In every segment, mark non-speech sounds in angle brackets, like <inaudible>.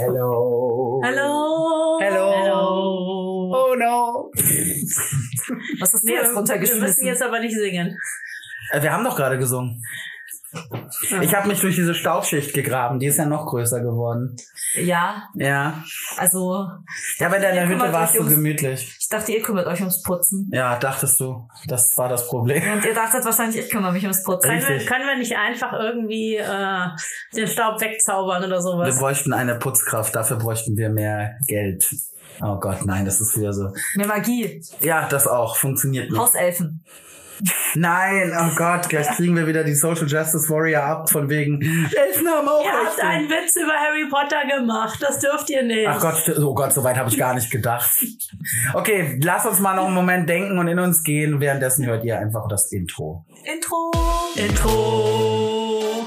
Hello. Hallo. Hello. Hello. Oh no. <laughs> Was hast du Nee, jetzt wir, wir müssen runtergeschmissen? jetzt aber nicht singen. Äh, Wir haben doch gerade gesungen. <laughs> Ich habe mich durch diese Staubschicht gegraben. Die ist ja noch größer geworden. ja, Ja. also Ja, bei deiner Ihr Hütte kümmert war es euch so ums- gemütlich. ich dachte, ihr kümmert euch ums Putzen. Ja, dachtest du. Das war das Problem. Und ihr dachtet wahrscheinlich, ich kümmere mich ums Putzen. Können wir, Richtig. können wir nicht einfach irgendwie äh, den Staub wegzaubern oder Wir sowas? bräuchten eine Putzkraft. Dafür bräuchten wir mehr Geld. Oh Gott, nein, das ist wieder so. Mehr Magie. Ja, das auch. Funktioniert nicht. Hauselfen. Nein, oh Gott, gleich kriegen wir wieder die Social Justice Warrior ab von wegen Elfen haben auch Ihr habt einen Witz über Harry Potter gemacht. Das dürft ihr nicht. Ach Gott, oh Gott, so weit habe ich gar nicht gedacht. Okay, lass uns mal noch einen Moment denken und in uns gehen. Währenddessen hört ihr einfach das Intro. Intro. Intro.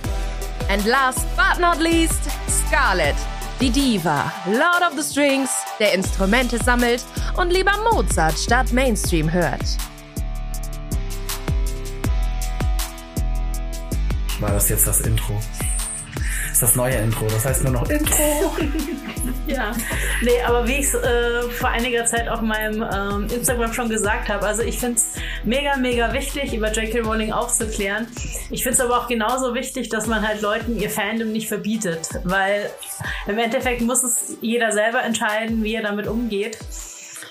And last but not least, Scarlett, die Diva, Lord of the Strings, der Instrumente sammelt und lieber Mozart statt Mainstream hört. War das jetzt das Intro? Das neue Intro. Das heißt nur noch Intro. <laughs> Ja, nee, aber wie ich es äh, vor einiger Zeit auf meinem ähm, Instagram schon gesagt habe, also ich finde es mega, mega wichtig, über J.K. Rowling aufzuklären. Ich finde es aber auch genauso wichtig, dass man halt Leuten ihr Fandom nicht verbietet, weil im Endeffekt muss es jeder selber entscheiden, wie er damit umgeht.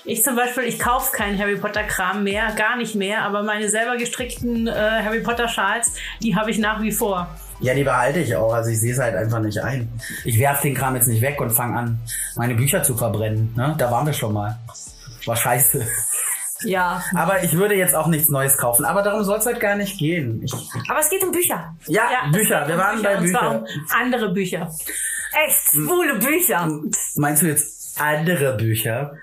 Ich zum Beispiel, ich kaufe keinen Harry Potter Kram mehr, gar nicht mehr, aber meine selber gestrickten äh, Harry Potter Schals, die habe ich nach wie vor. Ja, die behalte ich auch. Also ich sehe es halt einfach nicht ein. Ich werf den Kram jetzt nicht weg und fange an, meine Bücher zu verbrennen. Ne? Da waren wir schon mal. War scheiße. Ja. Aber ich würde jetzt auch nichts Neues kaufen. Aber darum soll es halt gar nicht gehen. Ich, Aber es geht um Bücher. ja, es Bücher. Wir um waren bei und zwar Büchern. um andere Bücher. Echt schwule Bücher. Meinst du jetzt andere Bücher?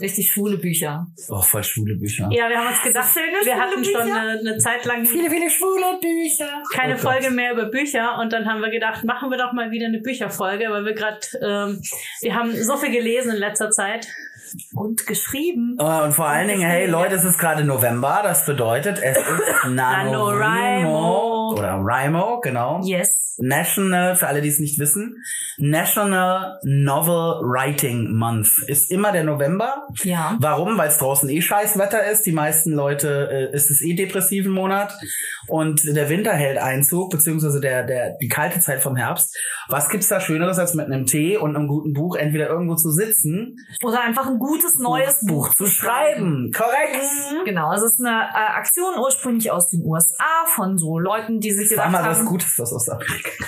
Richtig schwule Bücher. Oh, voll schwule Bücher. Ja, wir haben uns gedacht, schöne, wir schwule hatten schon Bücher. eine, eine Zeit lang viele schwule Bücher. keine Oh. Folge mehr über Bücher und dann haben wir gedacht, machen wir doch mal wieder eine Bücherfolge, weil wir gerade, ähm, wir haben so viel gelesen in letzter Zeit. Und geschrieben. Oh, und vor allen Dingen, hey Leute, es ist gerade November. Das bedeutet, es ist <laughs> NaNoWriMo. Oder Rimo, genau. Yes. National, für alle, die es nicht wissen, National Novel Writing Month ist immer der November. Ja. Warum? Weil es draußen eh Scheißwetter ist. Die meisten Leute äh, ist es eh depressiven Monat und der Winter hält Einzug, beziehungsweise der, der, die kalte Zeit vom Herbst. Was gibt's da Schöneres, als mit einem Tee und einem guten Buch entweder irgendwo zu sitzen, Oder einfach ein gutes neues Buch zu schreiben? Korrekt. Genau, es ist eine äh, Aktion ursprünglich aus den USA von so Leuten, die sich Sag gedacht mal was haben, Gutes, was aus Amerika. <laughs>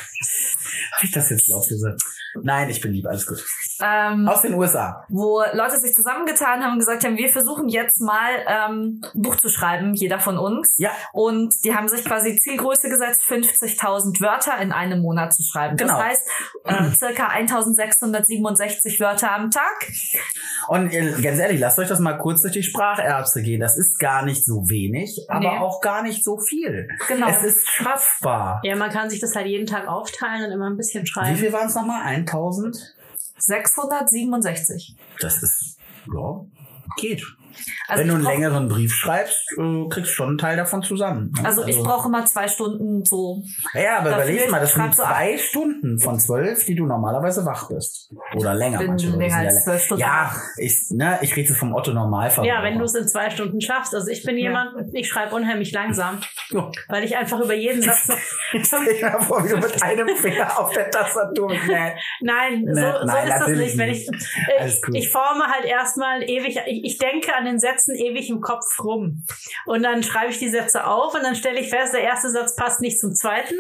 Habe ich das jetzt laut gesagt? Nein, ich bin lieb, alles gut. ähm, Aus den USA. wo Leute sich zusammengetan haben und gesagt haben, wir versuchen jetzt mal ähm, ein Buch zu schreiben, jeder von uns. Ja. Und die haben sich quasi Zielgröße gesetzt, 50.000 Wörter in einem Monat zu schreiben. Genau. Das heißt, äh, <clears throat> circa 1.667 Wörter am Tag. Und äh, ganz ehrlich, lasst euch das mal kurz durch die Spracherbse gehen. Das ist gar nicht so wenig, aber Nee. auch gar nicht so viel. Genau. Es ist schaffbar. Ja, man kann sich das halt jeden Tag aufteilen und immer ein bisschen Wie schreiben. viel waren es nochmal? 1000? 667. Das ist, ja, geht. Also Wenn du ich einen brauch- längeren Brief schreibst, äh, kriegst du schon einen Teil davon zusammen. ne? Also ich brauche immer zwei Stunden so. Ja, aber überleg mal, das ich sind schreib so zwei Stunden von zwölf, die du normalerweise wach bist. Oder länger. bin manche länger als zwölf Stunden Ja, wach. ich, ne, ich rede vom Otto Normalverbraucher. Ja, wenn du es in zwei Stunden schaffst. Also ich bin Ja. jemand, ich schreibe unheimlich langsam, Ja. weil ich einfach über jeden <laughs> Satz noch Stell dir mal vor, wie du mit einem Finger auf der Tastatur nee. Nein, Ne, so, so nein, ist das nicht. Wenn ich, gut. ich forme halt erstmal ewig, ich, ich denke an den Sätzen ewig im Kopf rum. Und dann schreibe ich die Sätze auf und dann stelle ich fest, der erste Satz passt nicht zum zweiten.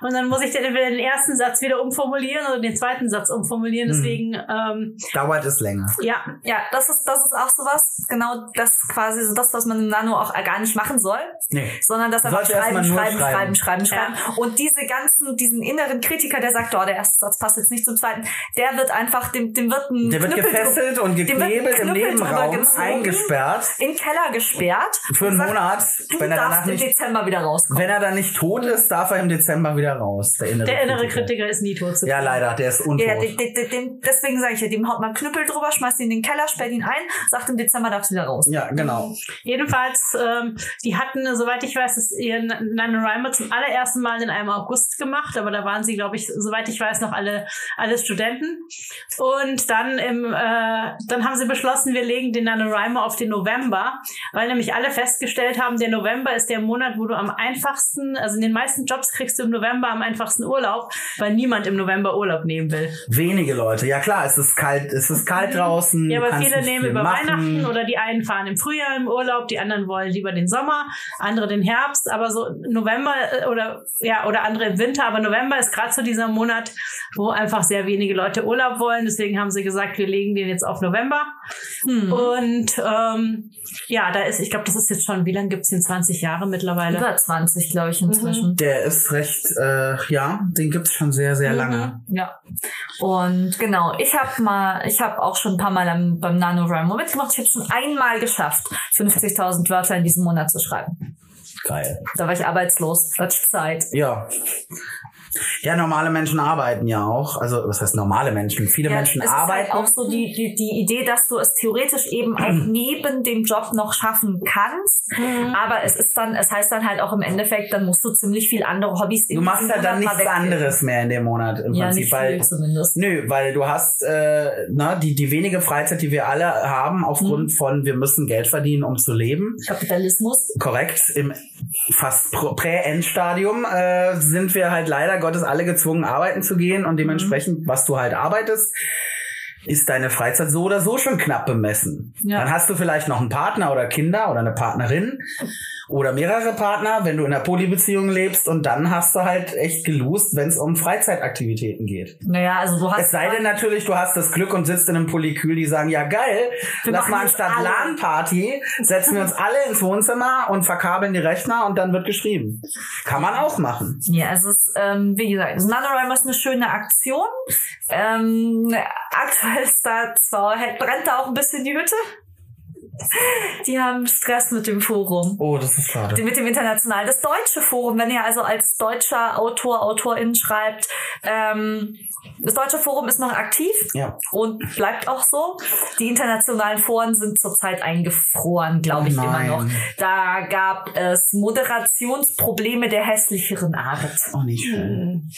Und dann muss ich dann entweder den ersten Satz wieder umformulieren oder den zweiten Satz umformulieren. Hm. Deswegen, ähm, Dauert es länger. ja, Ja, das ist, das ist auch sowas, genau das quasi so das, was man im Nano auch gar nicht machen soll. Nee. Sondern das einfach schreiben, schreiben, schreiben, schreiben. schreiben, schreiben, Und diese ganzen, diesen inneren Kritiker, der sagt, oh, der erste Satz passt jetzt nicht zum zweiten, der wird einfach, dem, dem wird ein Der wird gefesselt und geknebelt im Nebenraum, gezogen, eingesperrt. in den Keller gesperrt. Für einen sagt, Monat. Wenn er danach darfst im nicht, Dezember wieder rauskommen. wenn er dann nicht tot ist, darf er im Dezember wieder raus. Der innere, der innere Kritiker ist nie tot zu Ja, leider, der ist untot. Ja, den, den, den, den, deswegen sage ich ja, dem haut man Knüppel drüber, schmeißt ihn in den Keller, sperrt ihn ein, sagt im Dezember darfst du wieder raus. Ja, genau. Jedenfalls, ähm, die hatten, soweit ich weiß, ihren NaNoWriMo zum allerersten Mal in einem August gemacht, aber da waren sie, glaube ich, soweit ich weiß, noch alle, alle Studenten. Und dann im, äh, dann haben sie beschlossen, wir legen den NaNoWriMo auf den November, weil nämlich alle festgestellt haben, der November ist der Monat, wo du am einfachsten, also in den meisten Jobs kriegst du im November am einfachsten Urlaub, weil niemand im November Urlaub nehmen will. Wenige Leute. Ja klar, es ist kalt, es ist kalt draußen. Ja, aber viele nehmen über machen. Weihnachten oder die einen fahren im Frühjahr im Urlaub, die anderen wollen lieber den Sommer, andere den Herbst, aber so November äh, oder ja oder andere im Winter, aber November ist gerade so dieser Monat, wo einfach sehr wenige Leute Urlaub wollen. Deswegen haben sie gesagt, wir legen den jetzt auf November. Hm. Und ähm, ja, da ist, ich glaube, das ist jetzt schon, wie lange gibt's den? 20 Jahre mittlerweile. Über 20, glaube ich, Mhm. inzwischen. Der ist recht, äh, ja, den gibt's schon sehr, sehr Mhm. lange. Ja. Und genau, ich habe mal, ich habe auch schon ein paar Mal am, beim NaNoWriMo mitgemacht. Ich habe schon einmal geschafft, 50.000 Wörter in diesem Monat zu schreiben. Geil. Da war ich arbeitslos, ich Zeit. Ja. Ja, normale Menschen arbeiten ja auch. Also, was heißt normale Menschen? Viele Ja, Menschen es arbeiten. ist halt auch so die, die, die Idee, dass du es theoretisch eben auch <clears throat> neben dem Job noch schaffen kannst. Mhm. Aber es ist dann, es heißt dann halt auch im Endeffekt, dann musst du ziemlich viel andere Hobbys du machst halt dann nichts anderes mehr in dem Monat im Ja, Prinzip, nicht weil viel zumindest. Nö, weil du hast äh, na, die, die wenige Freizeit, die wir alle haben, aufgrund Mhm. von wir müssen Geld verdienen, um zu leben. Kapitalismus. Korrekt, im fast Prä-Endstadium äh, sind wir halt leider Gottes alle gezwungen, arbeiten zu gehen und dementsprechend, was du halt arbeitest, ist deine Freizeit so oder so schon knapp bemessen. Ja. Dann hast du vielleicht noch einen Partner oder Kinder oder eine Partnerin oder mehrere Partner, wenn du in einer Polybeziehung lebst und dann hast du halt echt gelust, wenn es um Freizeitaktivitäten geht. Naja, also du hast. Es sei denn natürlich, du hast das Glück und sitzt in einem Polykül, die sagen, ja geil, Wir lass mal anstatt. LAN-Party, setzen wir uns alle ins Wohnzimmer und verkabeln die Rechner und dann wird geschrieben. Kann man auch machen. Ja, es ist, ähm, wie gesagt, NaNoWriMo ist eine schöne Aktion. Ähm, aktuell ist da zwar, brennt da auch ein bisschen die Hütte. <laughs> Die haben Stress mit dem Forum. Oh, das ist schade. Mit dem internationalen. Das deutsche Forum, wenn ihr also als deutscher Autor, Autorin schreibt, ähm, das deutsche Forum ist noch aktiv Ja. und bleibt auch so. Die internationalen Foren sind zurzeit eingefroren, glaube ich, Oh immer noch. Da gab es Moderationsprobleme der hässlicheren Art. Auch nicht schön.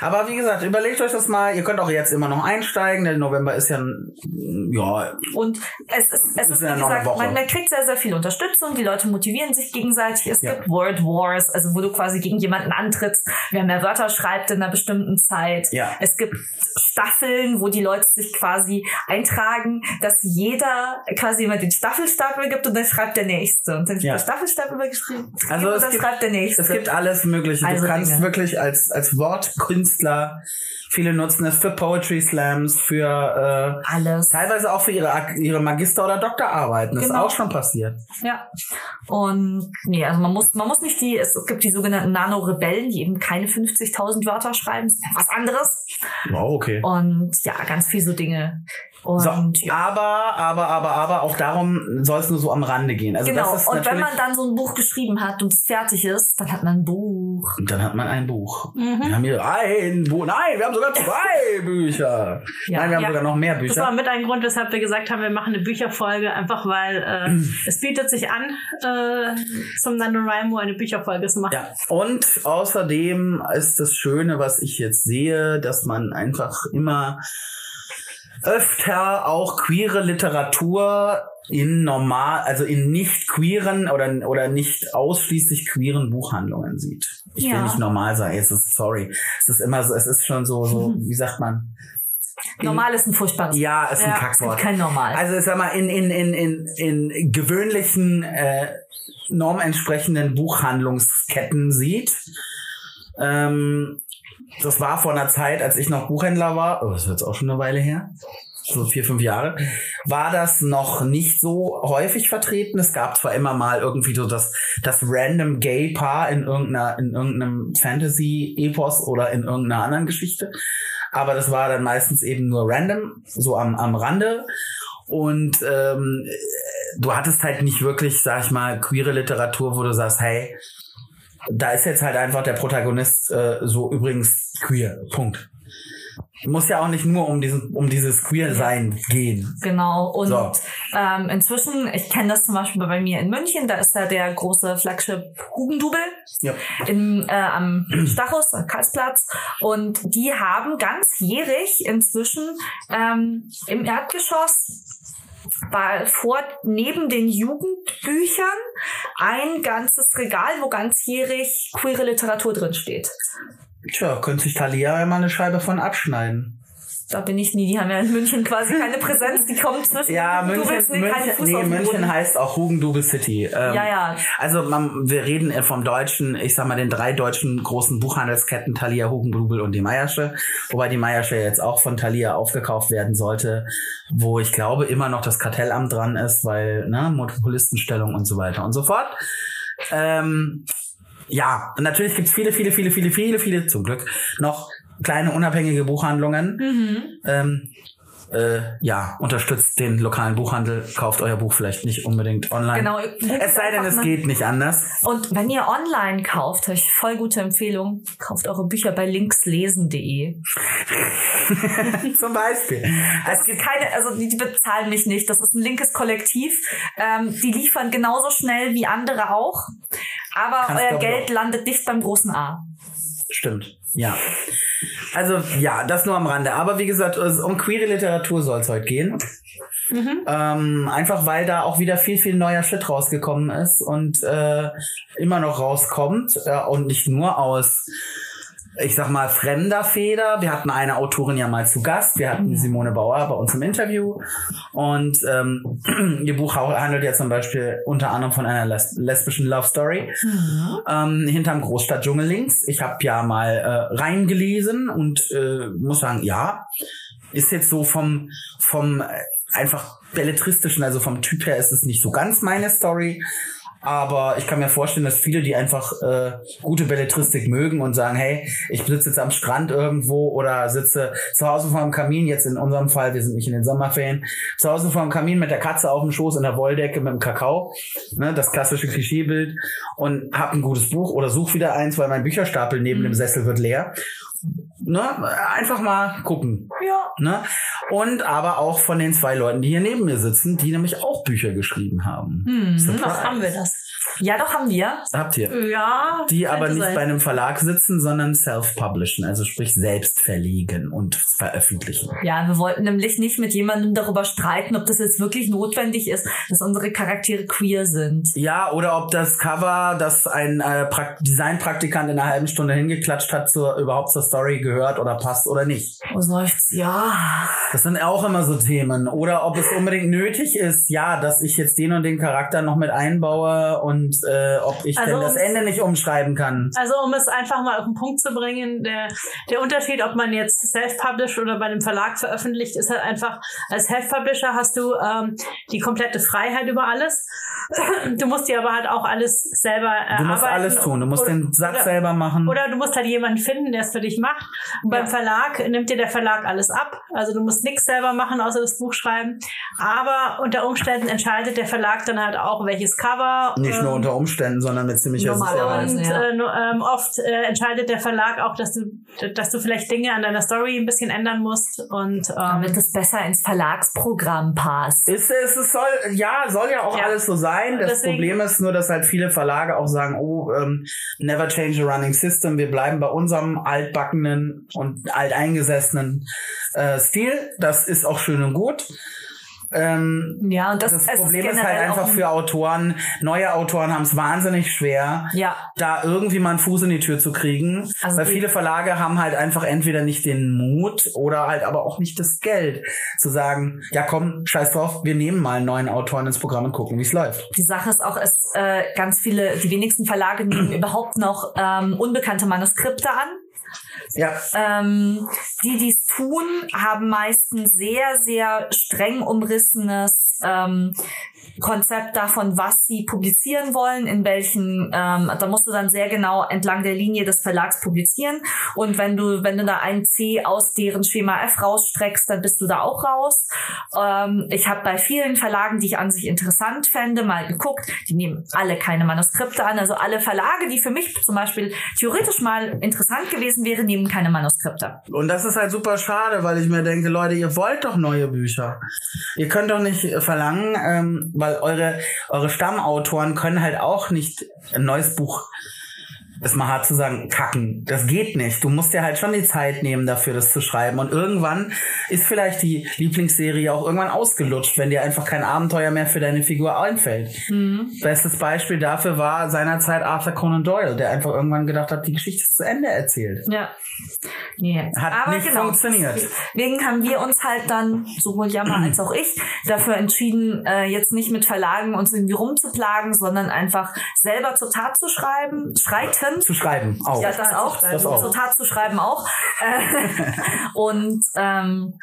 Aber wie gesagt, überlegt euch das mal. Ihr könnt auch jetzt immer noch einsteigen. Der November ist ja, ein- ja, Und es ist, es ist ist ja wie gesagt, man, man kriegt sehr, sehr viel Unterstützung. Die Leute motivieren sich gegenseitig. Es Ja. gibt Word Wars, also wo du quasi gegen jemanden antrittst, wer mehr Wörter schreibt in einer bestimmten Zeit. Ja. Es gibt Staffeln, wo die Leute sich quasi eintragen, dass jeder quasi immer den Staffelstapel gibt und dann schreibt der Nächste. Und dann ist Ja. der Staffelstapel geschrieben Also und dann gibt- schreibt der Nächste. es gibt alles Mögliche. Also du kannst Dinge. wirklich als, als Wortkünstler, viele nutzen es für Poetry Slams, für, äh, alles. teilweise auch für ihre, ihre Magister- oder Doktorarbeiten. Das ist Genau. auch schon passiert. Ja. Und nee, also man muss, man muss nicht die, es gibt die sogenannten Nano-Rebellen, die eben keine 50.000 Wörter schreiben. Das ist was anderes. Wow, okay. Und ja, ganz viel so Dinge. Und So, ja. aber, aber, aber, aber auch darum soll es nur so am Rande gehen. Also Genau, das ist und wenn man dann so ein Buch geschrieben hat und es fertig ist, dann hat man ein Buch. und dann hat man ein Buch. Mhm. Wir haben hier ein Buch. Nein, wir haben sogar zwei <laughs> Bücher. Ja. Nein, wir haben Ja. sogar noch mehr Das war Bücher. mit ein Grund, weshalb wir gesagt haben, wir machen eine Bücherfolge, einfach weil äh, es bietet sich an, äh, zum NaNoWriMo eine Bücherfolge zu machen. Ja. Und außerdem ist das Schöne, was ich jetzt sehe, dass man einfach immer öfter auch queere Literatur in normal, also in nicht queeren oder, oder nicht ausschließlich queeren Buchhandlungen sieht. Ich will Ja. nicht normal sein, es ist sorry. Es ist immer so, es ist schon so, so, wie sagt man? Normal ist ein furchtbares Ja, ist ein Ja, Kackwort. kein Normal. Also ich sag mal, in, in, in, in, in gewöhnlichen äh, normentsprechenden Buchhandlungsketten sieht. Ähm, das war vor einer Zeit, als ich noch Buchhändler war, oh, das wird jetzt auch schon eine Weile her, so vier, fünf Jahre, war das noch nicht so häufig vertreten. Es gab zwar immer mal irgendwie so das, das random Gay-Paar in irgendeiner, in irgendeinem Fantasy-Epos oder in irgendeiner anderen Geschichte. Aber das war dann meistens eben nur random, so am, am Rande. Und ähm, du hattest halt nicht wirklich, sag ich mal, queere Literatur, wo du sagst, hey, da ist jetzt halt einfach der Protagonist äh, so übrigens queer. Punkt. Muss ja auch nicht nur um diesen, um dieses Queer-Sein gehen. Genau. Und So. ähm, inzwischen, ich kenne das zum Beispiel bei mir in München, da ist ja der große Flagship Hugendubel Ja. im, äh, am Stachus, am Karlsplatz. Und die haben ganzjährig inzwischen ähm, im Erdgeschoss war vor neben den Jugendbüchern ein ganzes Regal, wo ganzjährig queere Literatur drin. Tja, könnte sich Thalia ja mal eine Scheibe von abschneiden. Da bin ich nie, die haben ja in München quasi keine Präsenz, die kommen zwischen Ja, München, keinen München, nee, München heißt auch Hugendubel City. Ähm, Ja, ja. Also man, wir reden äh, vom deutschen, ich sag mal, den drei deutschen großen Buchhandelsketten Thalia, Hugendubel und die Meiersche. Wobei die Meiersche jetzt auch von Thalia aufgekauft werden sollte, wo ich glaube immer noch das Kartellamt dran ist, weil ne, Monopolistenstellung und so weiter und so fort. Ähm, ja, natürlich gibt's viele, viele, viele, viele, viele, viele, zum Glück, noch kleine unabhängige Buchhandlungen. Mhm. Ähm, äh, ja, unterstützt den lokalen Buchhandel, kauft euer Buch vielleicht nicht unbedingt online. Genau. Es sei denn, es geht nicht anders. Und wenn ihr online kauft, habe ich voll gute Empfehlung, kauft eure Bücher bei linkslesen.de. <laughs> Zum Beispiel. Es gibt Keine, also die, die bezahlen mich nicht. Das ist ein linkes Kollektiv. Ähm, die liefern genauso schnell wie andere auch. Aber Kannst euer Geld landet nicht beim großen A. Stimmt, ja. Also ja, das nur am Rande. Aber wie gesagt, es- um queere Literatur soll es heute gehen. Ähm, einfach weil da auch wieder viel, viel neuer Shit rausgekommen ist und äh, immer noch rauskommt. Äh, und nicht nur aus, ich sag mal, fremder Feder. Wir hatten eine Autorin ja mal zu Gast. Wir hatten Simone Bauer bei uns im Interview. Und ähm, <clears throat> ihr Buch handelt ja zum Beispiel unter anderem von einer les lesbischen Love Story ähm, hinterm Großstadtdschungel links. Ich habe ja mal äh, reingelesen und äh, muss sagen, ja, ist jetzt so vom vom äh, einfach belletristischen, also vom Typ her ist es nicht so ganz meine Story. Aber ich kann mir vorstellen, dass viele, die einfach äh, gute Belletristik mögen und sagen, hey, ich sitze jetzt am Strand irgendwo oder sitze zu Hause vor dem Kamin, jetzt in unserem Fall, wir sind nicht in den Sommerferien, zu Hause vor dem Kamin mit der Katze auf dem Schoß in der Wolldecke mit dem Kakao, ne, das klassische Klischeebild und hab ein gutes Buch oder such wieder eins, weil mein Bücherstapel neben dem Sessel wird leer. Ne, einfach mal gucken. Ja. Ne? Und aber auch von den zwei Leuten, die hier neben mir sitzen, die nämlich auch Bücher geschrieben haben. Surprise. Noch haben wir das. Ja, doch haben wir. Habt ihr. Ja. Die aber nicht sein. bei einem Verlag sitzen, sondern self-publishen, also sprich selbst verlegen und veröffentlichen. Ja, wir wollten nämlich nicht mit jemandem darüber streiten, ob das jetzt wirklich notwendig ist, dass unsere Charaktere queer sind. Ja, oder ob das Cover, das ein äh, Prakt Designpraktikant in einer halben Stunde hingeklatscht hat, zur, überhaupt zur Story gehört oder passt oder nicht. Oh, seufzt, ja. Das sind auch immer so Themen. Oder ob es unbedingt nötig ist, ja, dass ich jetzt den und den Charakter noch mit einbaue und äh, ob ich Also denn das Ende nicht umschreiben kann. Also um es einfach mal auf den Punkt zu bringen, der, der Unterschied, ob man jetzt self-published oder bei einem Verlag veröffentlicht, ist halt einfach, als Self-Publisher hast du ähm, die komplette Freiheit über alles. Du musst dir aber halt auch alles selber erarbeiten. Du musst alles tun. Du musst oder, den Satz oder, selber machen. Oder du musst halt jemanden finden, der es für dich macht. Und beim Ja. Verlag nimmt dir der Verlag alles ab. Also du musst nichts selber machen, außer das Buch schreiben. Aber unter Umständen entscheidet der Verlag dann halt auch, welches Cover. Nicht nur ähm, unter Umständen, sondern mit ziemlicher. Sicherheit. und ja. äh, ähm, oft äh, entscheidet der Verlag auch, dass du, dass du vielleicht Dinge an deiner Story ein bisschen ändern musst. Und ähm, Damit es besser ins Verlagsprogramm passt. Ist es, es soll, ja, soll ja auch Ja. alles so sein. Das Deswegen- Problem ist nur, dass halt viele Verlage auch sagen, oh, ähm, never change a running system. Wir bleiben bei unserem altbackenen und alteingesessenen äh, Stil. Das ist auch schön und gut. Ähm, Ja, und das, das es Problem ist halt einfach ein- für Autoren, neue Autoren haben es wahnsinnig schwer, Ja. da irgendwie mal einen Fuß in die Tür zu kriegen. Also weil viele Verlage haben halt einfach entweder nicht den Mut oder halt aber auch nicht das Geld zu sagen, ja komm, scheiß drauf, wir nehmen mal einen neuen Autoren ins Programm und gucken, wie es läuft. Die Sache ist auch, es äh, ganz viele, die wenigsten Verlage nehmen <clears throat> überhaupt noch ähm, unbekannte Manuskripte an. Ja, Ähm, die dies tun, haben meistens sehr, sehr streng umrissenes ähm, Konzept davon, was sie publizieren wollen, in welchen, ähm, da musst du dann sehr genau entlang der Linie des Verlags publizieren. Und wenn du, wenn du da ein C aus deren Schema F rausstreckst, dann bist du da auch raus. Ähm, ich habe bei vielen Verlagen, die ich an sich interessant fände, mal geguckt, die nehmen alle keine Manuskripte an. Also alle Verlage, die für mich zum Beispiel theoretisch mal interessant gewesen wären, nehmen keine Manuskripte. und das ist halt super schade, weil ich mir denke, Leute, ihr wollt doch neue Bücher. Ihr könnt doch nicht verlangen, ähm, weil eure, eure Stammautoren können halt auch nicht ein neues Buch ist mal hart zu sagen, kacken. Das geht nicht. Du musst dir halt schon die Zeit nehmen dafür, das zu schreiben. Und irgendwann ist vielleicht die Lieblingsserie auch irgendwann ausgelutscht, wenn dir einfach kein Abenteuer mehr für deine Figur einfällt. Bestes Beispiel dafür war seinerzeit Arthur Conan Doyle, der einfach irgendwann gedacht hat, die Geschichte ist zu Ende erzählt. Ja. Nee. Hat Aber nicht genau, funktioniert. Deswegen haben wir uns halt dann, sowohl Jammer <clears throat> als auch ich, dafür entschieden, äh, jetzt nicht mit Verlagen uns irgendwie rumzuplagen, sondern einfach selber zur Tat zu schreiben, schreiten. Zu schreiben. Auch. Ja, das auch. Das auch. Zur Tat zu schreiben auch. <laughs> Und ähm,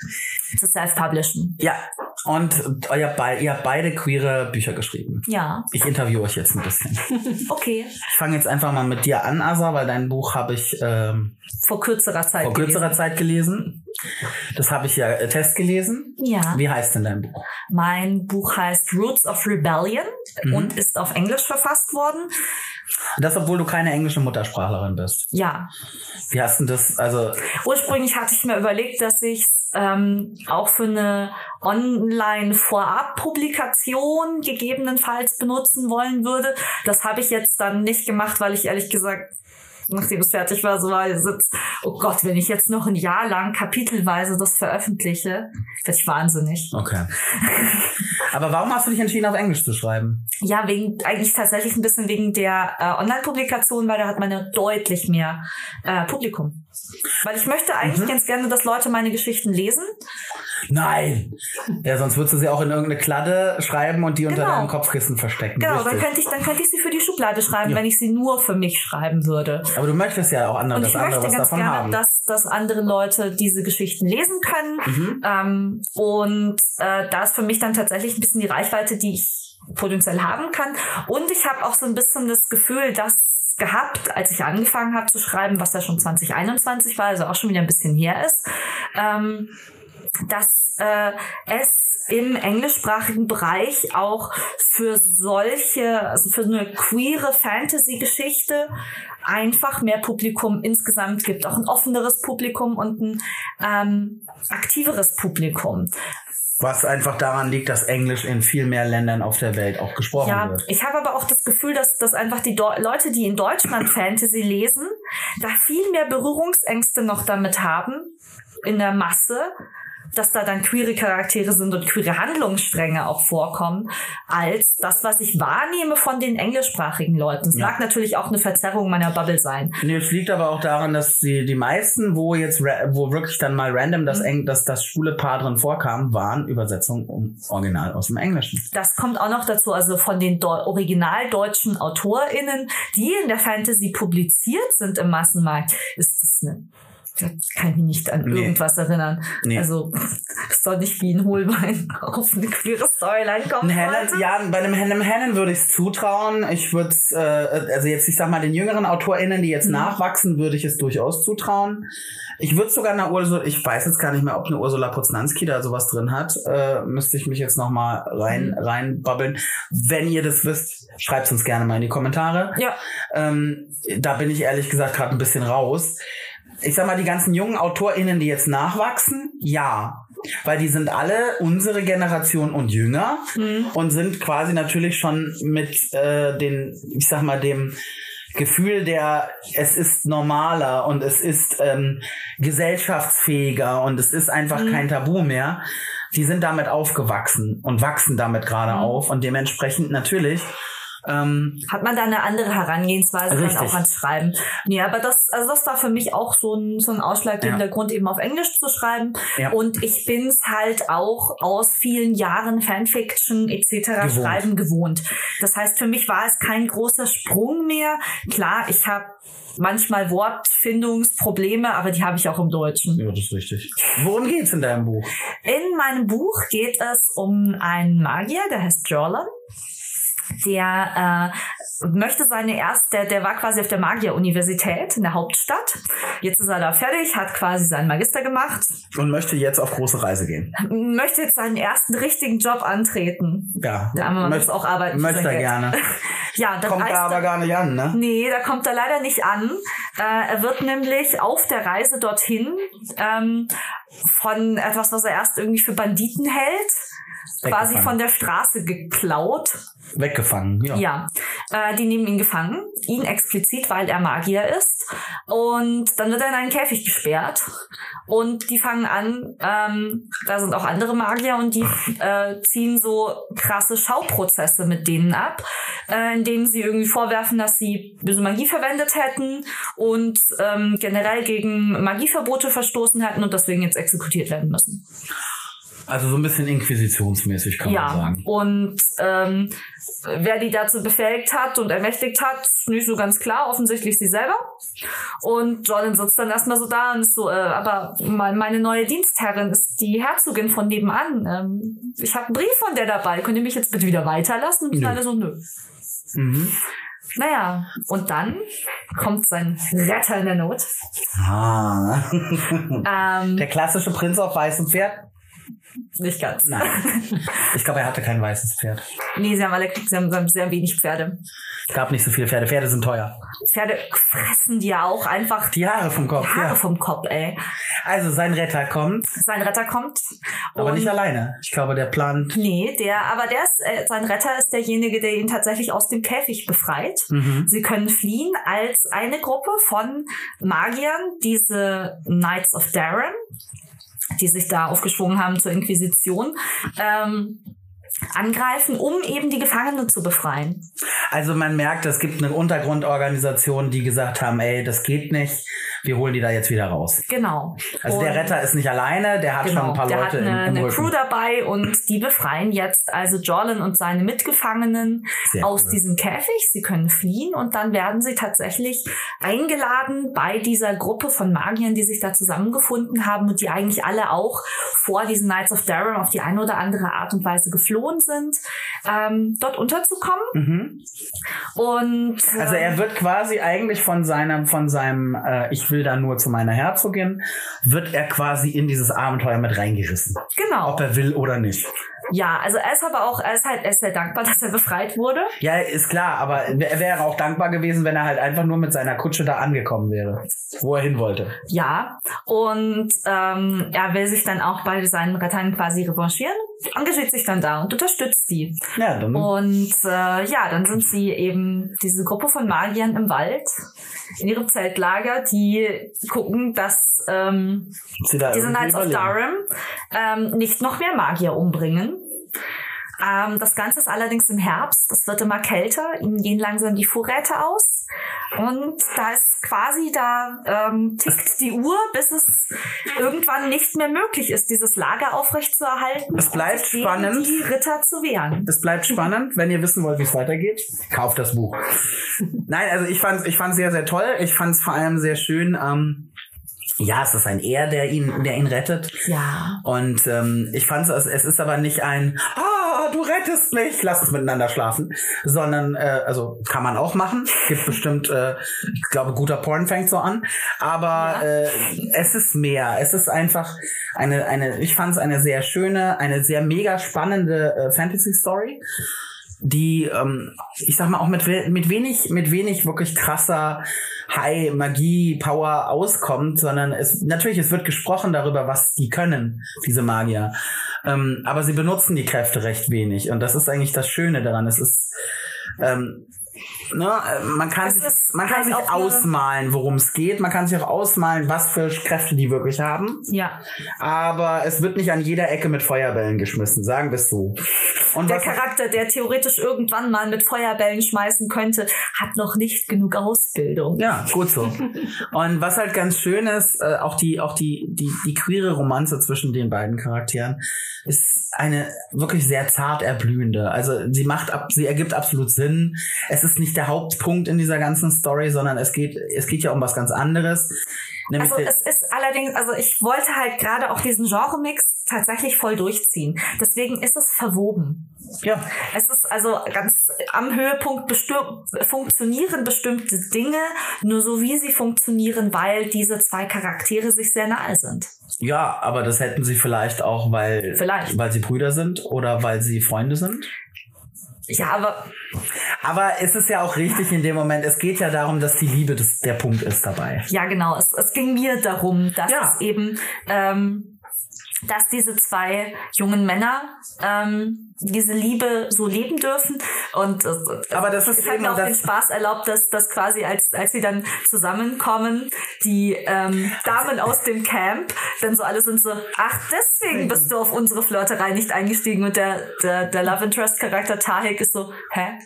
zu self-publishen. Ja. Und ihr, bei, ihr habt beide queere Bücher geschrieben. Ja, Ich interviewe euch jetzt ein bisschen. <laughs> okay. Ich fange jetzt einfach mal mit dir an, Asa, weil dein Buch habe ich ähm, Vor kürzerer Zeit. vor kürzerer Zeit gelesen. Das habe ich ja äh, Test gelesen. Ja. Wie heißt denn dein Buch? Mein Buch heißt Roots of Rebellion Mhm. und ist auf Englisch verfasst worden. Das, obwohl du keine englische Muttersprachlerin bist. Ja, Wie hast du das? Also, Ursprünglich hatte ich mir überlegt, dass ich ähm, auch für eine Online-Vorab-Publikation gegebenenfalls benutzen wollen würde. Das habe ich jetzt dann nicht gemacht, weil ich ehrlich gesagt nachdem es fertig war, so war ich sitz, oh Gott, wenn ich jetzt noch ein Jahr lang kapitelweise das veröffentliche, werde ich wahnsinnig. okay. <laughs> Aber warum hast du dich entschieden, auf Englisch zu schreiben? Ja, wegen, eigentlich tatsächlich ein bisschen wegen der äh, Online-Publikation, weil da hat man ja deutlich mehr äh, Publikum. Weil ich möchte eigentlich ganz gerne, dass Leute meine Geschichten lesen. Nein! Ja, sonst würdest du sie auch in irgendeine Kladde schreiben und die unter Genau. deinem Kopfkissen verstecken. Genau, dann könnte ich, dann könnte ich sie für die Schublade schreiben, Ja. wenn ich sie nur für mich schreiben würde. Aber du möchtest ja auch andere, Und dass ich andere möchte was ganz davon gerne, haben. dass, dass andere Leute diese Geschichten lesen können. Mhm. Ähm, und äh, da ist für mich dann tatsächlich ein bisschen die Reichweite, die ich potenziell haben kann. Und ich habe auch so ein bisschen das Gefühl, dass gehabt, als ich angefangen habe zu schreiben, was ja schon 2021 war, also auch schon wieder ein bisschen her ist, ähm, dass äh, es im englischsprachigen Bereich auch für solche, also für eine queere Fantasy-Geschichte einfach mehr Publikum insgesamt gibt, auch ein offeneres Publikum und ein ähm, aktiveres Publikum. Was einfach daran liegt, dass Englisch in viel mehr Ländern auf der Welt auch gesprochen Ja, wird. ich habe aber auch das Gefühl, dass, dass einfach die Deu Leute, die in Deutschland <laughs> Fantasy lesen, da viel mehr Berührungsängste noch damit haben in der Masse, dass da dann queere Charaktere sind und queere Handlungsstränge auch vorkommen, als das, was ich wahrnehme von den englischsprachigen Leuten. Es Ja. mag natürlich auch eine Verzerrung meiner Bubble sein. Nee, es liegt aber auch daran, dass die, die meisten, wo jetzt, wo wirklich dann mal random Mhm. das, Eng, das, das schwule Paar drin vorkam, waren Übersetzungen um Original aus dem Englischen. Das kommt auch noch dazu, also von den Deu original deutschen AutorInnen, die in der Fantasy publiziert sind im Massenmarkt, ist es eine das kann ich mich nicht an Nee. irgendwas erinnern. Nee. Also, <laughs> es soll nicht wie ein Hohlbein <laughs> auf eine queere Storyline kommen. Ein Hennen, ja, bei einem Hennen, Hennen würde ich es zutrauen. Ich würde es, äh, also jetzt, ich sag mal, den jüngeren AutorInnen, die jetzt Mhm. nachwachsen, würde ich es durchaus zutrauen. Ich würde sogar einer Ursula, ich weiß jetzt gar nicht mehr, ob eine Ursula Poznanski da sowas drin hat. Äh, müsste ich mich jetzt noch mal rein, Mhm. reinbabbeln. Wenn ihr das wisst, schreibt uns gerne mal in die Kommentare. Ja, Ähm, da bin ich ehrlich gesagt gerade ein bisschen raus. Ich sag mal, die ganzen jungen AutorInnen, die jetzt nachwachsen, ja. Weil die sind alle unsere Generation und jünger und sind quasi natürlich schon mit äh, den, ich sag mal, dem Gefühl der, es ist normaler und es ist ähm, gesellschaftsfähiger und es ist einfach kein Tabu mehr. die sind damit aufgewachsen und wachsen damit gerade Mhm. auf und dementsprechend natürlich ähm, hat man da eine andere Herangehensweise dann Richtig. auch ans Schreiben. Nee, aber das, also das war für mich auch so ein, so ein ausschlaggebender Ja. Grund, eben auf Englisch zu schreiben. Ja. Und ich bin's halt auch aus vielen Jahren Fanfiction etc. Gewohnt. schreiben gewohnt. Das heißt, für mich war es kein großer Sprung mehr. Klar, ich habe manchmal Wortfindungsprobleme, aber die habe ich auch im Deutschen. ja, das ist richtig. Worum geht's in deinem Buch? In meinem Buch geht es um einen Magier, der heißt Jorlan. Der äh, möchte seine erste, der, der war quasi auf der Magier-Universität in der Hauptstadt. Jetzt ist er da fertig, hat quasi seinen Magister gemacht, Und möchte jetzt auf große Reise gehen. möchte jetzt seinen ersten richtigen Job antreten. Ja, Ja, man muss möchte, auch arbeiten. möchte er Geld. gerne. <laughs> Ja, dann Kommt da aber er- gar nicht an, ne? Nee, da kommt er leider nicht an. Äh, er wird nämlich auf der Reise dorthin ähm, von etwas, was er erst irgendwie für Banditen hält, quasi von der Straße geklaut. Weggefangen, ja. Ja, äh, die nehmen ihn gefangen, ihn explizit, weil er Magier ist. Und dann wird er in einen Käfig gesperrt. Und die fangen an, ähm, da sind auch andere Magier und die <laughs> äh, ziehen so krasse Schauprozesse mit denen ab, äh, indem sie irgendwie vorwerfen, dass sie böse Magie verwendet hätten und ähm, generell gegen Magieverbote verstoßen hätten und deswegen jetzt exekutiert werden müssen. Also so ein bisschen inquisitionsmäßig kann man Ja, sagen. und ähm, wer die dazu befähigt hat und ermächtigt hat, ist nicht so ganz klar, offensichtlich sie selber. Und Jordan sitzt dann erstmal so da und ist so, äh, aber me- meine neue Dienstherrin ist die Herzogin von nebenan. Ähm, ich habe einen Brief von der dabei. Könnt ihr mich jetzt bitte wieder weiterlassen? Und alle so, nö. Mhm. Naja, und dann kommt sein Retter in der Not. Ah. <laughs> Ähm, Der klassische Prinz auf weißem Pferd? Nicht ganz. Nein. Ich glaube, er hatte kein weißes Pferd. Nee, sie haben alle sie haben, sie haben sehr wenig Pferde. Es gab nicht so viele Pferde. Pferde sind teuer. Pferde fressen die ja auch einfach Die Haare vom Kopf, Haare ja. vom Kopf, ey. Also sein Retter kommt, Sein Retter kommt. aber nicht alleine. Ich glaube, der plant. Nee, der, aber der ist, äh, sein Retter ist derjenige, der ihn tatsächlich aus dem Käfig befreit. Mhm. Sie können fliehen als eine Gruppe von Magiern, diese Knights of Darren, die sich da aufgeschwungen haben zur Inquisition, ähm, angreifen, um eben die Gefangenen zu befreien. Also man merkt, es gibt eine Untergrundorganisation, die gesagt haben, ey, das geht nicht. Wir holen die da jetzt wieder raus. Genau. Also der Und- Retter ist nicht alleine, der hat schon Genau, ein paar der Leute hat eine, im, im eine. Crew dabei und die befreien jetzt also Jorlan und seine Mitgefangenen Sehr aus cool. diesem Käfig. Sie können fliehen und dann werden sie tatsächlich eingeladen bei dieser Gruppe von Magiern, die sich da zusammengefunden haben und die eigentlich alle auch vor diesen Knights of Darren auf die eine oder andere Art und Weise geflohen sind, ähm, dort unterzukommen. Mhm. Und Also äh, er wird quasi eigentlich von seinem, von seinem, äh, ich will da nur zu meiner Herzogin, wird er quasi in dieses Abenteuer mit reingerissen. genau. Ob er will oder nicht. Ja, also er ist aber auch, er ist halt, er ist sehr dankbar, <laughs> dass er befreit wurde. Ja, ist klar, aber er wäre auch dankbar gewesen, wenn er halt einfach nur mit seiner Kutsche da angekommen wäre, wo er hin wollte. Ja, und ähm, er will sich dann auch bei seinen Rettern quasi revanchieren, engagiert sich dann da und unterstützt die. Ja, dann Und äh, ja, dann sind sie eben diese Gruppe von Magiern im Wald in ihrem Zeltlager, die gucken, dass ähm, sie da diese Knights of. Durham ähm, nicht noch mehr Magier umbringen. Ähm, das Ganze ist allerdings im Herbst. Es wird immer kälter. Ihnen gehen langsam die Vorräte aus. Und da ist quasi, da ähm, tickt die Uhr, bis es irgendwann nicht mehr möglich ist, dieses Lager aufrechtzuerhalten. Es bleibt spannend. Die Ritter zu wehren. Es bleibt spannend. <laughs> Wenn ihr wissen wollt, wie es weitergeht, kauft das Buch. Nein, also ich fand ich fand sehr sehr toll. Ich fand es vor allem sehr schön. Ähm, ja, es ist ein Er, der ihn der ihn rettet. Ja. Und ähm, ich fand es, es ist aber nicht ein, ah, du rettest mich, lass uns miteinander schlafen, sondern, äh, also kann man auch machen. Gibt bestimmt, äh, ich glaube, guter Porn fängt so an. Aber Ja. äh, es ist mehr. Es ist einfach eine, eine, ich fand es eine sehr schöne, eine sehr mega spannende äh, Fantasy-Story die, ähm, ich sag mal, auch mit, mit wenig, mit wenig wirklich krasser High Magie Power auskommt, sondern es natürlich es wird gesprochen darüber, was die können, diese Magier. Ähm, aber sie benutzen die Kräfte recht wenig und das ist eigentlich das Schöne daran. Es ist ähm, ne, äh, man kann sich, man kann halt sich ausmalen, worum es geht. Man kann sich auch ausmalen, was für Kräfte die wirklich haben. Ja. Aber es wird nicht an jeder Ecke mit Feuerbällen geschmissen, sagen wir es so. Und Der Charakter, der theoretisch irgendwann mal mit Feuerbällen schmeißen könnte, hat noch nicht genug Ausbildung. Ja, gut so. Und was halt ganz schön ist, äh, auch die, auch die, die, die queere Romanze zwischen den beiden Charakteren ist eine wirklich sehr zart erblühende. Also sie macht ab, sie ergibt absolut Sinn. Es ist nicht der Hauptpunkt in dieser ganzen Story, sondern es geht, es geht ja um was ganz anderes. Nämlich Also es ist allerdings, also ich wollte halt gerade auch diesen Genre-Mix tatsächlich voll durchziehen. Deswegen ist es verwoben. ja, Es ist also ganz am Höhepunkt funktionieren bestimmte Dinge nur so, wie sie funktionieren, weil diese zwei Charaktere sich sehr nahe sind. ja, aber das hätten sie vielleicht auch, weil, Vielleicht. weil sie Brüder sind oder weil sie Freunde sind. Ja, aber Aber es ist ja auch richtig in dem Moment, es geht ja darum, dass die Liebe das, der Punkt ist dabei. ja genau, es, es ging mir darum, dass Ja. es eben, ähm, dass diese zwei jungen Männer ähm, diese Liebe so leben dürfen und äh, Aber das ist es hat mir auch das- den Spaß erlaubt, dass, dass quasi als, als sie dann zusammenkommen, die ähm, Damen aus dem Camp dann so alle sind so, ach deswegen bist du auf unsere Flirterei nicht eingestiegen und der, der, der Love Interest Charakter Tahik ist so, hä?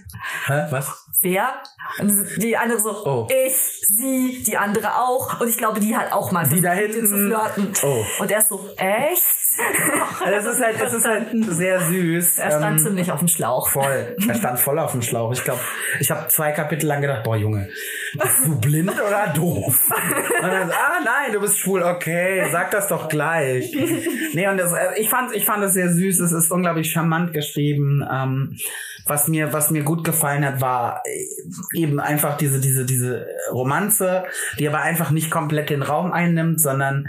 Hä, was? Wer? Und die andere so, Oh. ich, sie, die andere auch. Und ich glaube, die hat auch mal Die da ihr zu hinten- flirten. Oh. Und er ist so, echt? <laughs> Das ist halt, das ist halt sehr süß. Er stand Ähm, ziemlich auf dem Schlauch. Voll. Er stand voll auf dem Schlauch. Ich glaube, ich habe zwei Kapitel lang gedacht, boah Junge, bist du blind oder doof? Und dann ah nein, du bist schwul, okay, sag das doch gleich. Nee, und das, äh, ich fand, ich fand es sehr süß. Es ist unglaublich charmant geschrieben. Ähm, was mir, was mir gut gefallen hat, war äh, eben einfach diese, diese, diese Romanze, die aber einfach nicht komplett den Raum einnimmt, sondern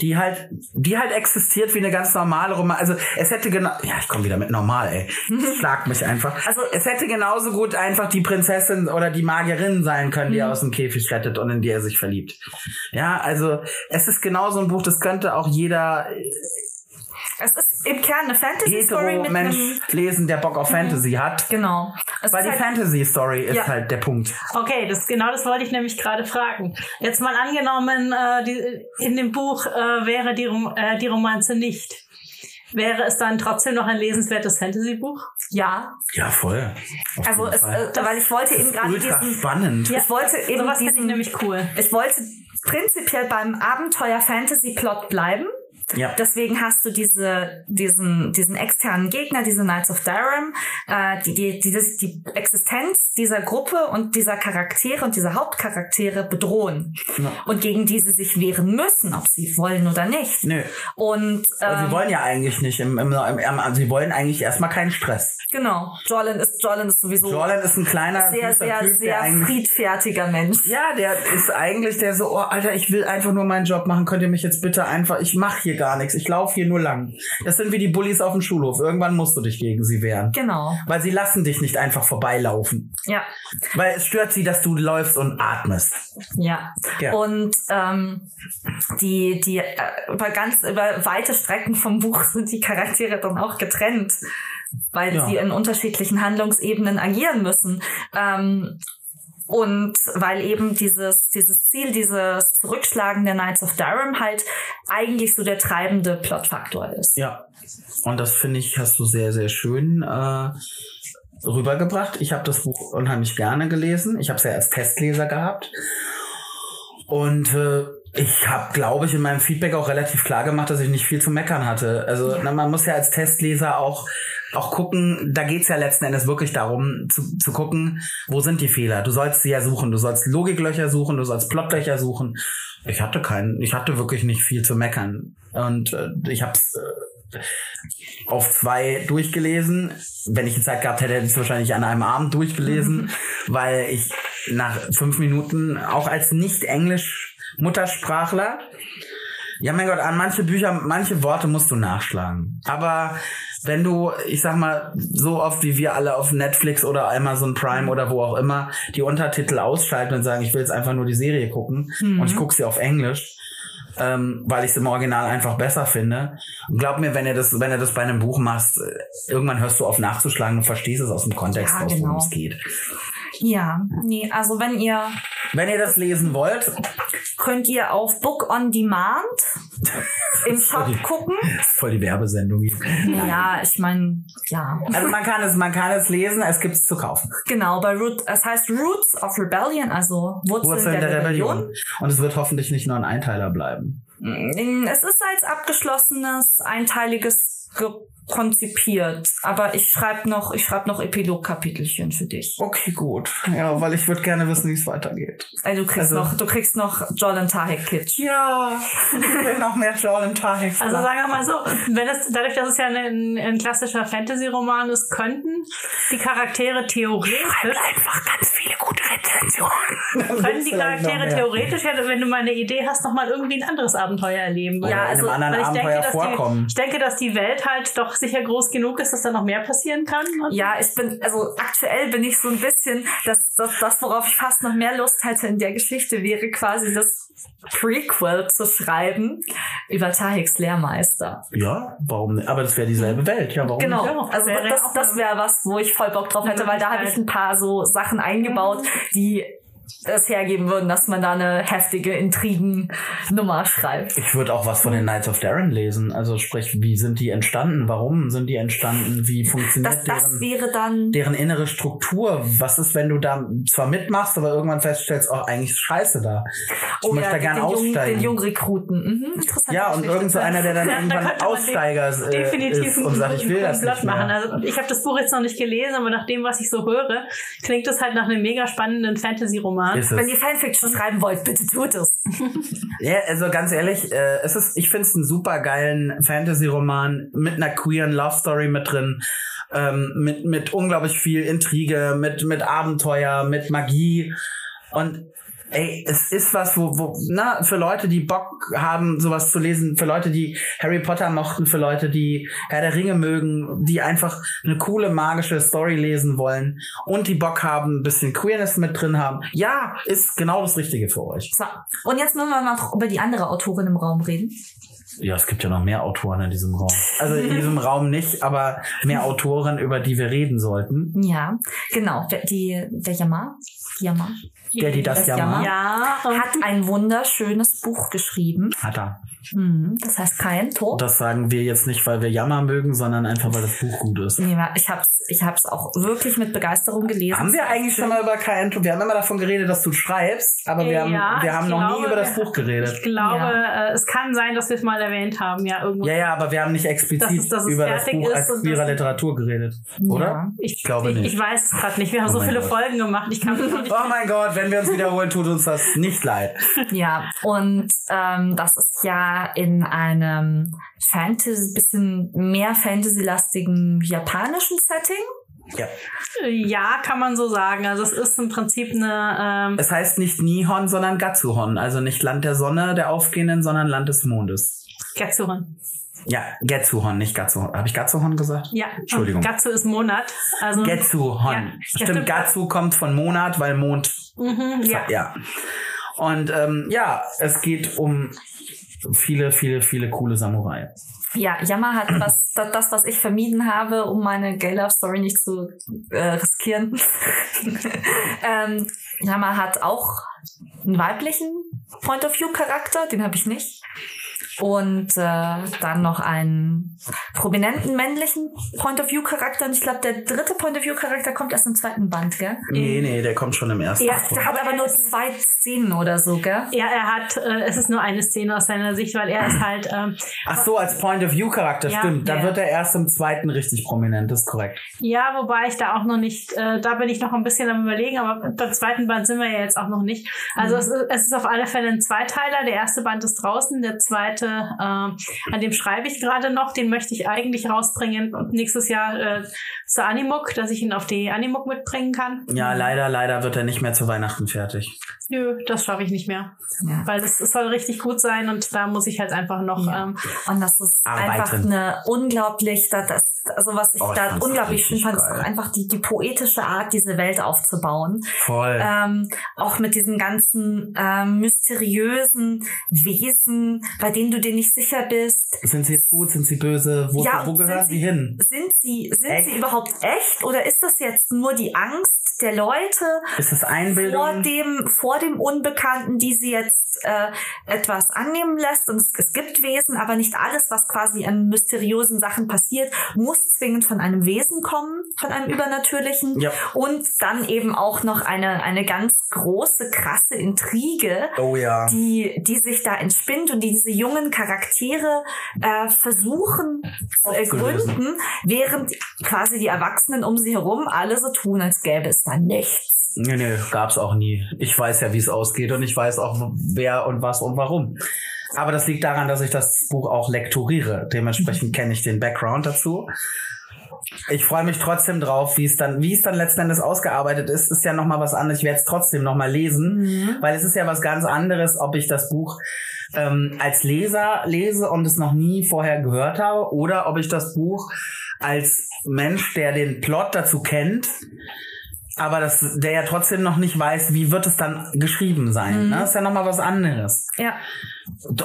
die halt, die halt existiert wie eine ganz normale Romanze. Also es hätte genau, ja, ich komme wieder mit normal, ey. <laughs> Das schlagt mich einfach. Also- es hätte genauso gut einfach die Prinzessin oder die Magierin sein können, die er aus dem Käfig rettet und in die er sich verliebt. Ja, also es ist genauso ein Buch, das könnte auch jeder Es ist im Kern eine Fantasy-Story mit Hetero-Mensch einem... lesen, der Bock auf Fantasy hat. Genau. Es Weil die halt, Fantasy-Story ist Ja. halt der Punkt. Okay, das genau das wollte ich nämlich gerade fragen. Jetzt mal angenommen, äh, die, in dem Buch äh, wäre die, äh, die Romanze nicht. Wäre es dann trotzdem noch ein lesenswertes Fantasy-Buch? ja, Ja, voll. Auf also es, äh, weil ich wollte eben gerade diesen... spannend. Ich wollte eben Sowas finde ich diesen... nämlich cool. Ich wollte prinzipiell beim Abenteuer-Fantasy-Plot bleiben. Ja. Deswegen hast du diese, diesen, diesen externen Gegner, diese Knights of Durham, äh, die, die, dieses, die Existenz dieser Gruppe und dieser Charaktere und dieser Hauptcharaktere bedrohen. Ja. Und gegen die sie sich wehren müssen, ob sie wollen oder nicht. Nö. Und ähm, sie wollen ja eigentlich nicht im, im, im, im sie wollen eigentlich erstmal keinen Stress. genau, Jorlan ist, Jorlan ist sowieso Jordan ist ein kleiner, sehr, sehr, typ, sehr friedfertiger Mensch. Ja, der ist eigentlich der so, oh Alter, ich will einfach nur meinen Job machen. Könnt ihr mich jetzt bitte einfach, ich mache hier gar nichts. Ich laufe hier nur lang. Das sind wie die Bullies auf dem Schulhof. Irgendwann musst du dich gegen sie wehren. Genau, Weil sie lassen dich nicht einfach vorbeilaufen. ja. Weil es stört sie, dass du läufst und atmest. Ja. Ja. Und ähm, die, die äh, über ganz über weite Strecken vom Buch sind die Charaktere dann auch getrennt, weil Ja. sie in unterschiedlichen Handlungsebenen agieren müssen. Ähm, und weil eben dieses, dieses Ziel, dieses Zurückschlagen der Knights of Durham halt eigentlich so der treibende Plotfaktor ist. Ja. Und das finde ich, hast du sehr, sehr schön äh, rübergebracht. Ich habe das Buch unheimlich gerne gelesen. Ich habe es ja als Testleser gehabt. Und äh, ich habe, glaube ich, in meinem Feedback auch relativ klar gemacht, dass ich nicht viel zu meckern hatte. Also na, man muss ja als Testleser auch auch gucken, da geht's ja letzten Endes wirklich darum, zu, zu gucken, wo sind die Fehler. Du sollst sie ja suchen, du sollst Logiklöcher suchen, du sollst Plotlöcher suchen. Ich hatte keinen, ich hatte wirklich nicht viel zu meckern. Und äh, ich habe äh, auf zwei durchgelesen. Wenn ich die Zeit gehabt hätte, hätte ich es wahrscheinlich an einem Abend durchgelesen, <laughs> weil ich nach fünf Minuten auch als Nicht-Englisch-Muttersprachler ja, mein Gott, an manche Bücher, manche Worte musst du nachschlagen. Aber wenn du, ich sag mal, so oft wie wir alle auf Netflix oder Amazon Prime oder wo auch immer die Untertitel ausschalten und sagen, ich will jetzt einfach nur die Serie gucken und ich gucke sie auf Englisch, ähm, weil ich es im Original einfach besser finde. Und glaub mir, wenn ihr das, wenn ihr das bei einem Buch machst, äh, irgendwann hörst du auf nachzuschlagen und verstehst es aus dem Kontext Ja, aus, worum genau. es geht. Ja, nee, also wenn ihr Wenn ihr das lesen wollt, könnt ihr auf Book on Demand <laughs> im Shop gucken. voll die Werbesendung hier. Ja, ich meine, ja. Also man kann es, man kann es lesen, es gibt es zu kaufen. Genau, bei Root, es heißt Roots of Rebellion, also Wurzeln, Wurzeln der, Rebellion. Und es wird hoffentlich nicht nur ein Einteiler bleiben. Mm, Es ist als abgeschlossenes, einteiliges ge- konzipiert, aber ich schreibe noch, ich schreibe noch Epilog-Kapitelchen für dich. Okay, gut. Ja, weil ich würde gerne wissen, wie es weitergeht. Also du kriegst Also- noch, du kriegst noch Jordan Tahek Kitsch. Ja, ich will noch mehr Jordan Tahek. <laughs> Also sagen wir mal so, wenn es dadurch, dass es ja ein, ein klassischer Fantasy-Roman ist, könnten die Charaktere theoretisch einfach ganz viele gute Rezensionen. <laughs> können die Charaktere theoretisch, ja, wenn du mal eine Idee hast, noch mal irgendwie ein anderes Abenteuer erleben. Oder in einem anderen weil ich Abenteuer denke, dass vorkommen. Die, ich denke, dass die Welt halt doch sicher groß genug ist, dass da noch mehr passieren kann. Und Ja, ich bin, also aktuell bin ich so ein bisschen, dass das, das, worauf ich fast noch mehr Lust hätte in der Geschichte, wäre quasi das Prequel zu schreiben über Taheks Lehrmeister. Ja, warum nicht? Aber das wäre dieselbe Welt. Ja, warum Genau, nicht? Ja, also das, das wäre was, wo ich voll Bock drauf hätte, weil da habe ich ein paar so Sachen eingebaut, die es hergeben würden, dass man da eine heftige Intrigennummer schreibt. Ich würde auch was von den Knights of Darren lesen. Also sprich, wie sind die entstanden? Warum sind die entstanden? Wie funktioniert Das, das deren, deren innere Struktur? Was ist, wenn du da zwar mitmachst, aber irgendwann feststellst, oh, eigentlich ist scheiße da. Ich möchte da den, gerne aussteigen. den Jungrekruten. Mhm, interessant. ja, und irgend so einer, der dann <laughs> Da irgendwann man Aussteiger äh, definitiv ist und sagt, ich will <laughs> das nicht machen. mehr. Also ich habe das Buch jetzt noch nicht gelesen, aber nach dem, was ich so höre, klingt es halt nach einem mega spannenden Fantasy-Roman. Ist Wenn ihr Fanfiction schreiben wollt, bitte tut es. <laughs> Ja, also ganz ehrlich, äh, es ist, ich finde es einen super geilen Fantasy-Roman mit einer queeren Love Story mit drin, ähm, mit mit unglaublich viel Intrige, mit mit Abenteuer, mit Magie. Und Ey, es ist was, wo, wo, na, für Leute, die Bock haben, sowas zu lesen, für Leute, die Harry Potter mochten, für Leute, die Herr der Ringe mögen, die einfach eine coole magische Story lesen wollen und die Bock haben, ein bisschen Queerness mit drin haben. Ja, ist genau das Richtige für euch. So, und jetzt müssen wir mal noch über die andere Autorin im Raum reden. Ja, es gibt ja noch mehr Autoren in diesem Raum. Also in <laughs> diesem Raum nicht, aber mehr Autoren, über die wir reden sollten. Ja, genau. Die, der Yama, Yama Der, die das Das ja macht, Ja, hat ein wunderschönes Buch geschrieben. hat er. Mhm, das heißt kein Tod. Das sagen wir jetzt nicht, weil wir Jammer mögen, sondern einfach, weil das Buch gut ist. Nee, ich hab's, ich hab's auch wirklich mit Begeisterung gelesen. Haben wir eigentlich schon mal über kein Wir haben immer davon geredet, dass du schreibst, aber wir haben, Ja, wir haben ich noch nie glaube, über das Buch geredet. ich glaube, äh, es kann sein, dass wir es mal erwähnt haben, ja, irgendwo. Ja, ja, aber wir haben nicht explizit Dass es- dass es über das fertig Buch ist als und queerer Literatur geredet, oder? Ich, glaube ich, nicht. Ich weiß es gerade nicht. Wir haben Oh so viele Gott. Folgen gemacht. Ich kann nicht. Oh mein Gott, wenn wir uns wiederholen, tut uns das nicht leid. Ja, und ähm, das ist ja in einem Fantasy, bisschen mehr Fantasy-lastigen japanischen Setting. Ja. Ja, kann man so sagen. Also es ist im Prinzip eine. Ähm, Es heißt nicht Nihon, sondern Gatsuhon. Also nicht Land der Sonne, der aufgehenden, sondern Land des Mondes. Getsuhon. Ja, Getsuhon, nicht Gatsuhon. Habe ich Gatsuhon gesagt? Ja. Entschuldigung. Gatsu ist Monat. Also. Getsuhon. Ja, stimmt, stimmt. Gatsu kommt von Monat, weil Mond. Mhm, ja. Ja. Und ähm, ja, es geht um viele, viele, viele coole Samurai. Ja, Yama hat <clears throat> was, das, was ich vermieden habe, um meine Gay Love Story nicht zu äh, riskieren. <laughs> ähm, Yama hat auch einen weiblichen Point of View Charakter, den habe ich nicht. Und äh, dann noch einen prominenten männlichen Point of View Charakter. Und ich glaube, der dritte Point of View Charakter kommt erst im zweiten Band, gell? Nee, nee, der kommt schon im ersten. Ja, Der hat aber nur zwei Szenen oder so, gell? Ja, er hat, äh, es ist nur eine Szene aus seiner Sicht, weil er ist halt, ähm, Ach so, als Point of View Charakter, Ja, stimmt. Da ja. wird er erst im zweiten richtig prominent, das ist korrekt. ja, wobei ich da auch noch nicht, äh, da bin ich noch ein bisschen am überlegen, aber beim zweiten Band sind wir ja jetzt auch noch nicht. Also es, ist, es ist auf alle Fälle ein Zweiteiler. Der erste Band ist draußen, der zweite, äh, an dem schreibe ich gerade noch, den möchte ich eigentlich rausbringen und nächstes Jahr äh, zur Animuk, dass ich ihn auf die Animuk mitbringen kann. Ja, leider, leider wird er nicht mehr zu Weihnachten fertig. Nö, das schaffe ich nicht mehr. Ja. Weil es, soll richtig gut sein und da muss ich halt einfach noch Ja. ähm, Und das ist Arbeiten. einfach eine unglaublich, das also was ich Oh, da unglaublich schön fand, ist auch einfach die, die poetische Art, diese Welt aufzubauen. Voll. Ähm, auch mit diesen ganzen ähm, mysteriösen Wesen, bei denen du dir nicht sicher bist. sind sie jetzt gut, sind sie böse? Wo, Ja, wo gehören sind sie hin? Sind sie, sind Echt? sie überhaupt echt oder ist das jetzt nur die Angst der Leute Ist das vor Einbildung? dem, vor dem Unbekannten, die sie jetzt äh, etwas annehmen lässt? Und es, es gibt Wesen, aber nicht alles, was quasi an mysteriösen Sachen passiert, muss zwingend von einem Wesen kommen, von einem Übernatürlichen. Ja. Und dann eben auch noch eine, eine ganz große, krasse Intrige, Oh ja. die, die sich da entspinnt und die diese jungen Charaktere äh, versuchen zu ergründen, während quasi die Erwachsenen um sie herum alle so tun, als gäbe es da nichts. Nee, nee, gab's auch nie. Ich weiß ja, wie es ausgeht und ich weiß auch, wer und was und warum. Aber das liegt daran, dass ich das Buch auch lektoriere. Dementsprechend <laughs> kenne ich den Background dazu. Ich freue mich trotzdem drauf, wie es dann, wie es dann letzten Endes ausgearbeitet ist, ist ja noch mal was anderes. Ich werde es trotzdem noch mal lesen, weil es ist ja was ganz anderes, ob ich das Buch ähm, als Leser lese und es noch nie vorher gehört habe, oder ob ich das Buch als Mensch, der den Plot dazu kennt, aber das, der ja trotzdem noch nicht weiß, wie wird es dann geschrieben sein. Ne? Das ist ja noch mal was anderes. Ja.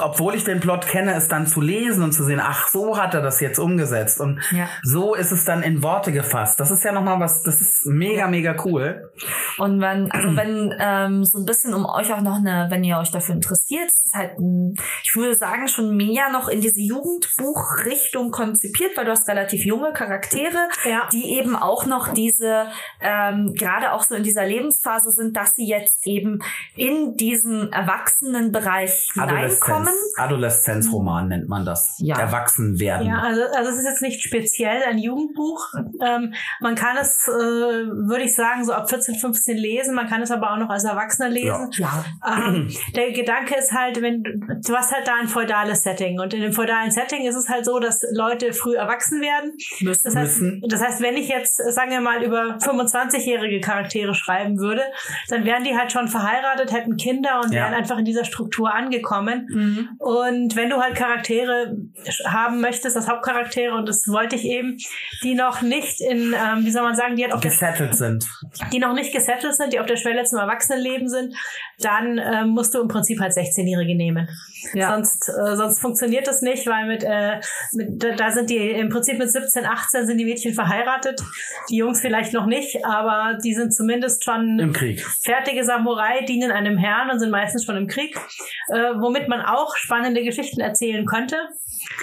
Obwohl ich den Plot kenne, es dann zu lesen und zu sehen, ach, so hat er das jetzt umgesetzt und Ja. so ist es dann in Worte gefasst. Das ist ja noch mal was, das ist mega, mega cool. Und wenn, also wenn ähm, so ein bisschen um euch auch noch eine, wenn ihr euch dafür interessiert, es ist halt, ein, ich würde sagen, schon mehr noch in diese Jugendbuchrichtung konzipiert, weil du hast relativ junge Charaktere, Ja. die eben auch noch diese, ähm, gerade auch so in dieser Lebensphase sind, dass sie jetzt eben in diesen Erwachsenenbereich hineinkommen. Adoleszenzroman nennt man das. Ja. Erwachsen werden. Ja, also, also es ist jetzt nicht speziell ein Jugendbuch. Ähm, man kann es, äh, würde ich sagen, so ab 14, 15 lesen. Man kann es aber auch noch als Erwachsener lesen. Ja. Ähm, der Gedanke ist halt, wenn du du hast halt da ein feudales Setting und in dem feudalen Setting ist es halt so, dass Leute früh erwachsen werden. Müssen. Das heißt, Müssen. das heißt, wenn ich jetzt, sagen wir mal, über 25-jährige Charaktere schreiben würde, dann wären die halt schon verheiratet, hätten Kinder und Ja. wären einfach in dieser Struktur angekommen. Mhm. Und wenn du halt Charaktere haben möchtest, das Hauptcharaktere, und das wollte ich eben, die noch nicht in, ähm, wie soll man sagen, die halt der Gesettelt sind. die noch nicht gesettelt sind, die auf der Schwelle zum Erwachsenenleben sind, dann ähm, musst du im Prinzip halt 16-Jährige nehmen. Ja. Sonst, äh, sonst funktioniert das nicht, weil mit, äh, mit da- da sind die im Prinzip mit 17, 18 sind die Mädchen verheiratet, die Jungs vielleicht noch nicht, aber die sind zumindest schon Im Krieg. fertige Samurai, dienen einem Herrn und sind meistens schon im Krieg, äh, womit man auch spannende Geschichten erzählen könnte.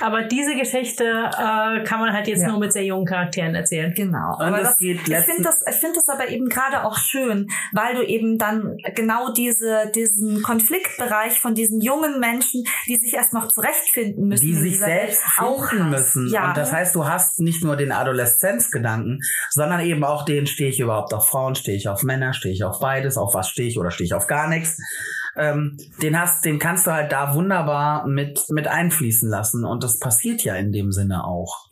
Aber diese Geschichte äh, kann man halt jetzt Ja. nur mit sehr jungen Charakteren erzählen. Genau. Und aber das, geht ich finde das, ich finde das aber eben gerade auch schön, weil du eben dann genau diese, diesen Konfliktbereich von diesen jungen Menschen, die sich erst noch zurechtfinden müssen, die sich selbst Welt, auch müssen. Ja. Und das heißt, du hast nicht nur den Adoleszenzgedanken, sondern eben auch den, stehe ich überhaupt auf Frauen, stehe ich auf Männer, stehe ich auf beides, auf was stehe ich oder stehe ich auf gar nichts. Ähm, den hast, den kannst du halt da wunderbar mit, mit einfließen lassen. Und das passiert ja in dem Sinne auch.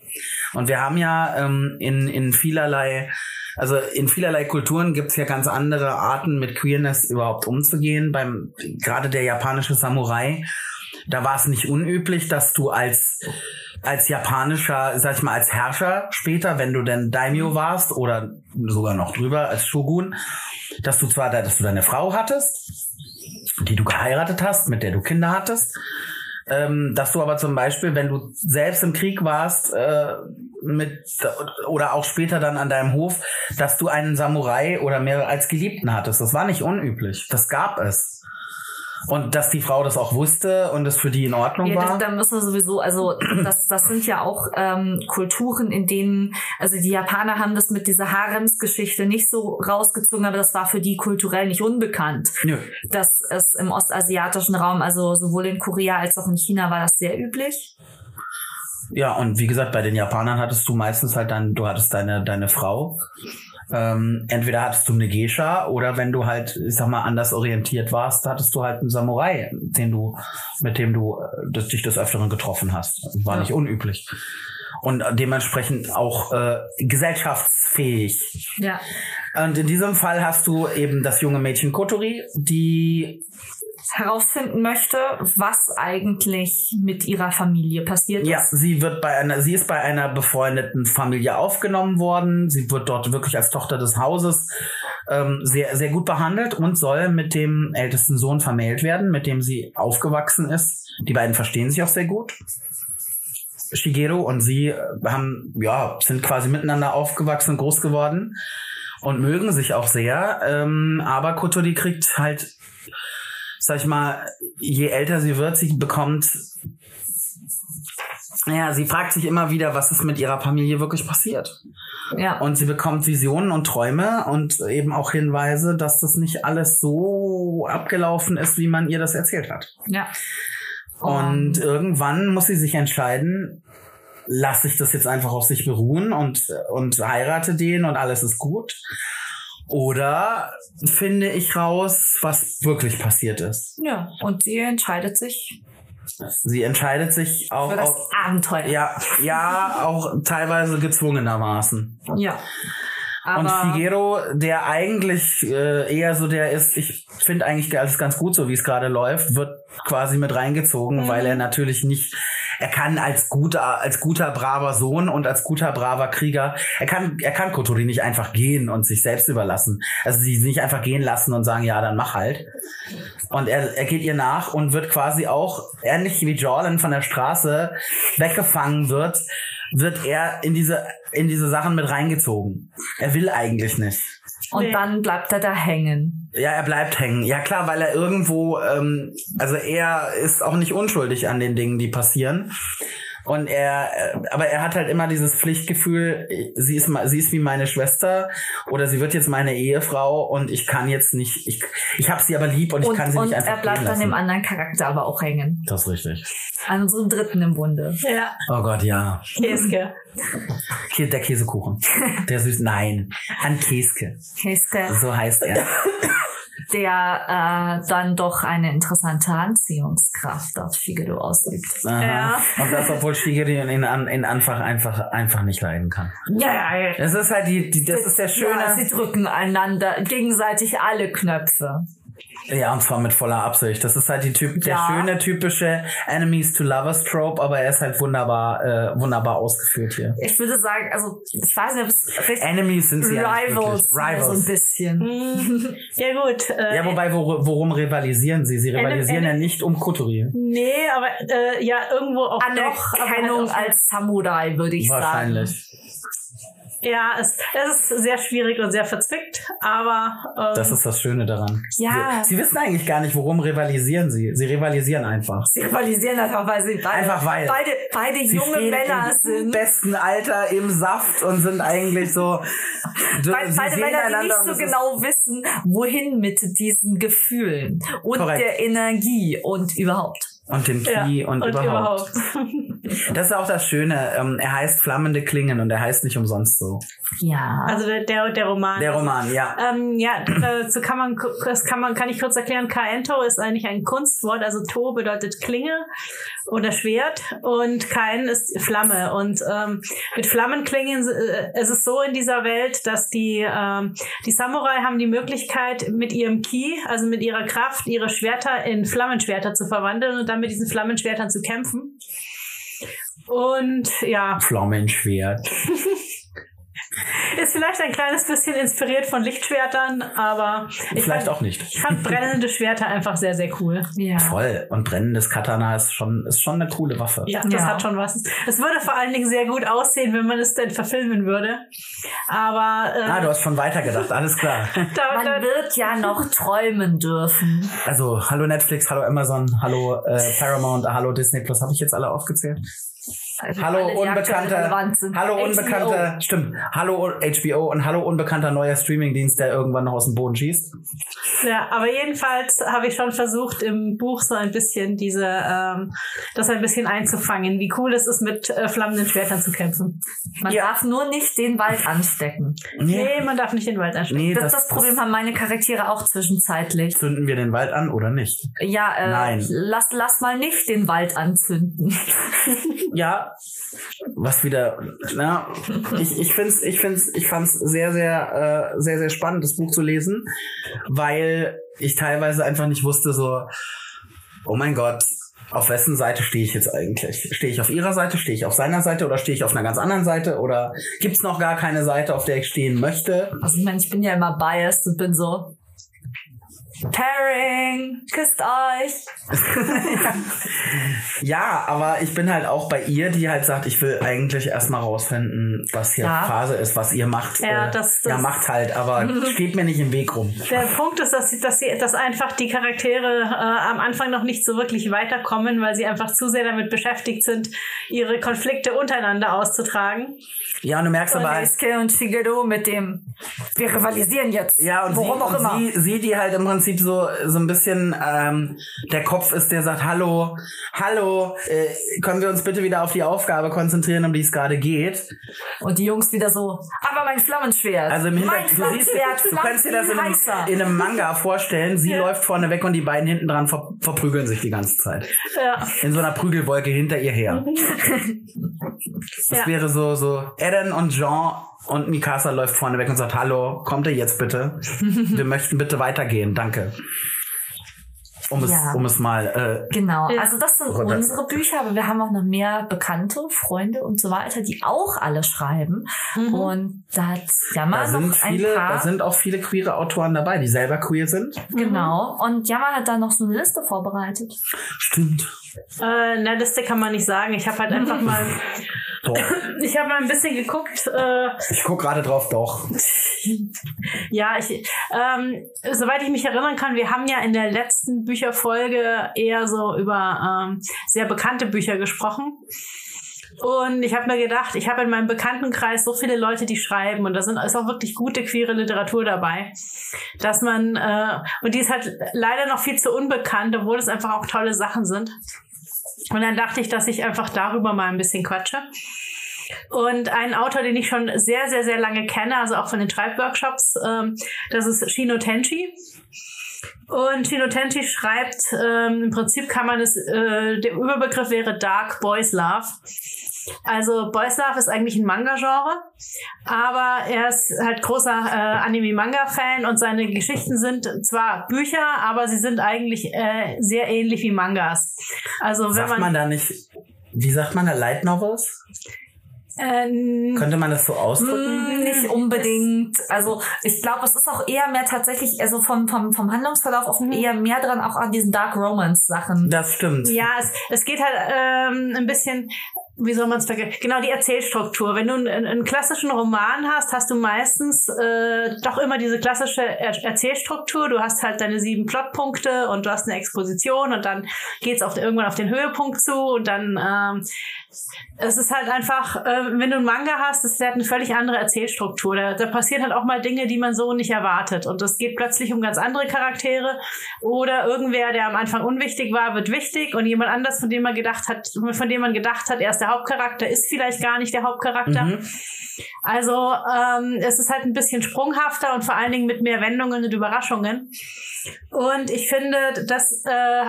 Und wir haben ja ähm, in, in vielerlei, also in vielerlei Kulturen gibt's ja ganz andere Arten, mit Queerness überhaupt umzugehen. Beim gerade der japanische Samurai, da war es nicht unüblich, dass du als als japanischer, sag ich mal, als Herrscher später, wenn du denn Daimyo warst oder sogar noch drüber als Shogun, dass du zwar, da, dass du deine Frau hattest, die du geheiratet hast, mit der du Kinder hattest, ähm, dass du aber zum Beispiel, wenn du selbst im Krieg warst, äh, mit oder auch später dann an deinem Hof, dass du einen Samurai oder mehrere als Geliebten hattest. Das war nicht unüblich. Das gab es. Und dass die Frau das auch wusste und es für die in Ordnung Ja, war. da müssen wir sowieso, also das, das sind ja auch ähm, Kulturen, in denen, also die Japaner haben das mit dieser Haremsgeschichte nicht so rausgezogen, aber das war für die kulturell nicht unbekannt. Nö. dass es im ostasiatischen Raum, also sowohl in Korea als auch in China, war das sehr üblich. Ja, und wie gesagt, bei den Japanern hattest du meistens halt dann, du hattest deine, deine Frau. Ähm, entweder hattest du eine Geisha oder wenn du halt, ich sag mal, anders orientiert warst, hattest du halt einen Samurai, den du, mit dem du äh, das, dich des Öfteren getroffen hast. War Ja. nicht unüblich. Und dementsprechend auch äh, gesellschaftsfähig. Ja. Und in diesem Fall hast du eben das junge Mädchen Kotori, die herausfinden möchte, was eigentlich mit ihrer Familie passiert Ja, ist. sie wird bei einer, sie ist bei einer befreundeten Familie aufgenommen worden. Sie wird dort wirklich als Tochter des Hauses ähm, sehr, sehr gut behandelt und soll mit dem ältesten Sohn vermählt werden, mit dem sie aufgewachsen ist. Die beiden verstehen sich auch sehr gut. Shigeru und sie äh, haben, ja, sind quasi miteinander aufgewachsen und groß geworden und mögen sich auch sehr. Ähm, aber Kotori kriegt halt, sag ich mal, je älter sie wird, sie bekommt ja, sie fragt sich immer wieder, was ist mit ihrer Familie wirklich passiert. Ja. Und sie bekommt Visionen und Träume und eben auch Hinweise, dass das nicht alles so abgelaufen ist, wie man ihr das erzählt hat. ja. Und irgendwann muss sie sich entscheiden, lasse ich das jetzt einfach auf sich beruhen und, und heirate den und alles ist gut. Oder finde ich raus, was wirklich passiert ist. ja. Und sie entscheidet sich Sie entscheidet sich auch, für das auch Abenteuer. ja, ja, auch teilweise gezwungenermaßen. Ja. Und Aber Figero, der eigentlich äh, eher so der ist, ich finde eigentlich alles ganz gut, so wie es gerade läuft, wird quasi mit reingezogen, Mhm. weil er natürlich nicht, er kann als guter, als guter braver Sohn und als guter braver Krieger, er kann, er kann Kotori nicht einfach gehen und sich selbst überlassen. Also sie nicht einfach gehen lassen und sagen, ja, dann mach halt. Und er, er geht ihr nach und wird quasi auch, ähnlich wie Jordan von der Straße weggefangen wird, wird er in diese, in diese Sachen mit reingezogen. Er will eigentlich nicht. Und Nee. dann bleibt er da hängen. Ja, er bleibt hängen. Ja klar, weil er irgendwo, ähm, also er ist auch nicht unschuldig an den Dingen, die passieren. Und er, äh, aber er hat halt immer dieses Pflichtgefühl, sie ist, sie ist wie meine Schwester oder sie wird jetzt meine Ehefrau und ich kann jetzt nicht, ich, ich habe sie aber lieb und ich Und, kann sie und nicht einfach er bleibt an dem anderen Charakter aber auch hängen. Das ist richtig. An unserem dritten im Bunde. Ja, Oh Gott, ja. Käske. Hier der Käsekuchen. Der süß. Nein. An Käske. Käske, So heißt er. <laughs> der äh, dann doch eine interessante Anziehungskraft auf Figaro ausübt. Aha. Ja. Und das, obwohl Shigeri ihn an, in Anfang einfach, einfach nicht leiden kann. Ja, ja, ja. Das ist halt die, die das ist der Ja, schöne. sie drücken einander gegenseitig alle Knöpfe. Ja, und zwar mit voller Absicht. Das ist halt die typ, der Ja. schöne typische Enemies to Lovers Trope, aber er ist halt wunderbar, äh, wunderbar ausgeführt hier. Ich würde sagen, also ich weiß nicht, ob es vielleicht Enemies sind sie Rivals, wirklich. so ein Rivals. bisschen. Mm, Ja gut. Äh, Ja, wobei, wor worum rivalisieren sie? Sie rivalisieren Ene- ja nicht um Kotori. Nee, aber äh, ja, irgendwo auch doch. aber halt Anerkennung auch- als Samurai, würde ich sagen. Wahrscheinlich. Ja, es, es ist sehr schwierig und sehr verzwickt, aber ähm, Das ist das Schöne daran. Ja. Sie, sie wissen eigentlich gar nicht, worum rivalisieren sie. Sie rivalisieren einfach. Sie rivalisieren einfach, weil sie beide, Einfach weil. beide, beide junge Männer im sind. besten Alter im Saft und sind eigentlich so. <laughs> Du, Beide, Männer, die nicht und so genau wissen, wohin mit diesen Gefühlen und Korrekt. der Energie und überhaupt. Und dem ja, Key und, überhaupt. <laughs> Das ist auch das Schöne. Ähm, er heißt Flammende Klingen und er heißt nicht umsonst so. Ja. also der, der, der Roman. Der Roman, ja. Ähm, ja, dazu kann man, das kann man, kann ich kurz erklären. Kaento ist eigentlich ein Kunstwort, also To bedeutet Klinge oder Schwert und Kain ist Flamme. Und ähm, mit Flammenklingen äh, es ist so in dieser Welt, dass die ähm, die Samurai haben die Möglichkeit mit ihrem Ki, also mit ihrer Kraft, ihre Schwerter in Flammenschwerter zu verwandeln und dann mit diesen Flammenschwertern zu kämpfen. Und ja, Flammenschwert. <laughs> ist vielleicht ein kleines bisschen inspiriert von Lichtschwertern, aber ich Vielleicht fand, auch nicht. ich fand brennende Schwerter einfach sehr, sehr cool. ja. Voll. Und brennendes Katana ist schon, ist schon eine coole Waffe. Ja, das Ja. hat schon was. Es würde vor allen Dingen sehr gut aussehen, wenn man es denn verfilmen würde. Aber äh, Ah, du hast schon weitergedacht. Alles klar. <laughs> da, Man da, wird ja noch träumen dürfen. Also, hallo Netflix, hallo Amazon, hallo äh, Paramount, hallo Disney Plus. Habe ich jetzt alle aufgezählt? Also Hallo unbekannter, hallo HBO. unbekannter, stimmt, hallo HBO und hallo unbekannter neuer Streamingdienst, der irgendwann noch aus dem Boden schießt. Ja, aber jedenfalls habe ich schon versucht, im Buch so ein bisschen diese, ähm, das ein bisschen einzufangen, wie cool es ist, mit äh, flammenden Schwertern zu kämpfen. Man darf nur nicht den Wald anstecken. Nee, man darf nicht den Wald anstecken. Nee, Das, das Problem haben meine Charaktere auch zwischenzeitlich. Zünden wir den Wald an oder nicht? Ja, äh, Nein. lass, lass mal nicht den Wald anzünden. Ja, was wieder, na, ich, ich find's, ich find's, ich fand's sehr, sehr, äh, sehr, sehr spannend, das Buch zu lesen, weil ich teilweise einfach nicht wusste, so, oh mein Gott, auf wessen Seite stehe ich jetzt eigentlich? Stehe ich auf ihrer Seite, stehe ich auf seiner Seite oder stehe ich auf einer ganz anderen Seite oder gibt's noch gar keine Seite, auf der ich stehen möchte? Also ich meine, ich bin ja immer biased und bin so Pairing, küsst euch. <laughs> Ja, aber ich bin halt auch bei ihr, die halt sagt, ich will eigentlich erstmal rausfinden, was hier Ja. Phase ist, was ihr macht. Ja, Äh, das- ja, das- macht halt, aber <laughs> steht mir nicht im Weg rum. Der Punkt ist, dass, sie, dass, sie, dass einfach die Charaktere äh, am Anfang noch nicht so wirklich weiterkommen, weil sie einfach zu sehr damit beschäftigt sind, ihre Konflikte untereinander auszutragen. Ja, und du merkst Und aber halt, Daisuke und Shigeru mit dem, wir rivalisieren jetzt. ja, und, sie, Worum auch und immer. sie, sie, die halt im Prinzip so, so ein bisschen ähm, der Kopf ist, der sagt, hallo, hallo, äh, können wir uns bitte wieder auf die Aufgabe konzentrieren, um die es gerade geht. Und die Jungs wieder so, aber mein Flammenschwert. Also im Hintergrund, du siehst, du kannst dir das in einem, in einem Manga vorstellen, sie läuft vorne weg und die beiden hinten dran ver verprügeln sich die ganze Zeit. Ja. In so einer Prügelwolke hinter ihr her. <laughs> Das Ja. wäre so, so Eren und Jean und Mikasa läuft vorne weg und sagt, hallo, kommt ihr jetzt bitte? Wir <laughs> möchten bitte weitergehen, danke. Um es, Ja. um es mal, äh, Genau, Ja. also das sind Runter. unsere Bücher, aber wir haben auch noch mehr Bekannte, Freunde und so weiter, die auch alle schreiben. Und da hat Jammer da sind noch ein viele, paar. da sind auch viele queere Autoren dabei, die selber queer sind. genau. Und Jammer hat da noch so eine Liste vorbereitet. Stimmt. Äh, na, Liste kann man nicht sagen. Ich habe halt einfach mal, <coughs> ich habe mal ein bisschen geguckt. Äh, Ich guck gerade drauf, doch. <laughs> ja, ich, ähm, soweit ich mich erinnern kann, wir haben ja in der letzten Bücherfolge eher so über ähm, sehr bekannte Bücher gesprochen. Und ich habe mir gedacht, ich habe in meinem Bekanntenkreis so viele Leute, die schreiben und da sind ist auch wirklich gute queere Literatur dabei, dass man äh, und die ist halt leider noch viel zu unbekannt, obwohl es einfach auch tolle Sachen sind. Und dann dachte ich, dass ich einfach darüber mal ein bisschen quatsche. Und ein Autor, den ich schon sehr, sehr, sehr lange kenne, also auch von den Schreibworkshops, ähm, das ist Shino Tenchi. Und Shino Tenchi schreibt, ähm, im Prinzip kann man es, äh, der Überbegriff wäre Dark Boys Love. Also Boys Love ist eigentlich ein Manga-Genre, aber er ist halt großer äh, Anime-Manga-Fan und seine Geschichten sind zwar Bücher, aber sie sind eigentlich äh, sehr ähnlich wie Mangas. Also wenn Sagt man, man da nicht, wie sagt man da, Light Novels? äh, Könnte man das so ausdrücken? Hm, nicht unbedingt. Also ich glaube, es ist auch eher mehr tatsächlich, also vom, vom, vom Handlungsverlauf auch eher mehr dran, auch an diesen Dark Romance Sachen. Das stimmt. Ja, es, es geht halt ähm, ein bisschen, wie soll man es vergleichen? Genau, die Erzählstruktur. Wenn du einen, einen klassischen Roman hast, hast du meistens äh, doch immer diese klassische er Erzählstruktur. Du hast halt deine sieben Plotpunkte und du hast eine Exposition und dann geht's auf, irgendwann auf den Höhepunkt zu und dann ähm, es ist halt einfach, äh, wenn du einen Manga hast, das ist halt eine völlig andere Erzählstruktur. Da, da passieren halt auch mal Dinge, die man so nicht erwartet. Und es geht plötzlich um ganz andere Charaktere. Oder irgendwer, der am Anfang unwichtig war, wird wichtig und jemand anders, von dem man gedacht hat, von dem man gedacht hat, er ist der Hauptcharakter, ist vielleicht gar nicht der Hauptcharakter. Mhm. Also ähm, es ist halt ein bisschen sprunghafter und vor allen Dingen mit mehr Wendungen und Überraschungen. Und ich finde das äh,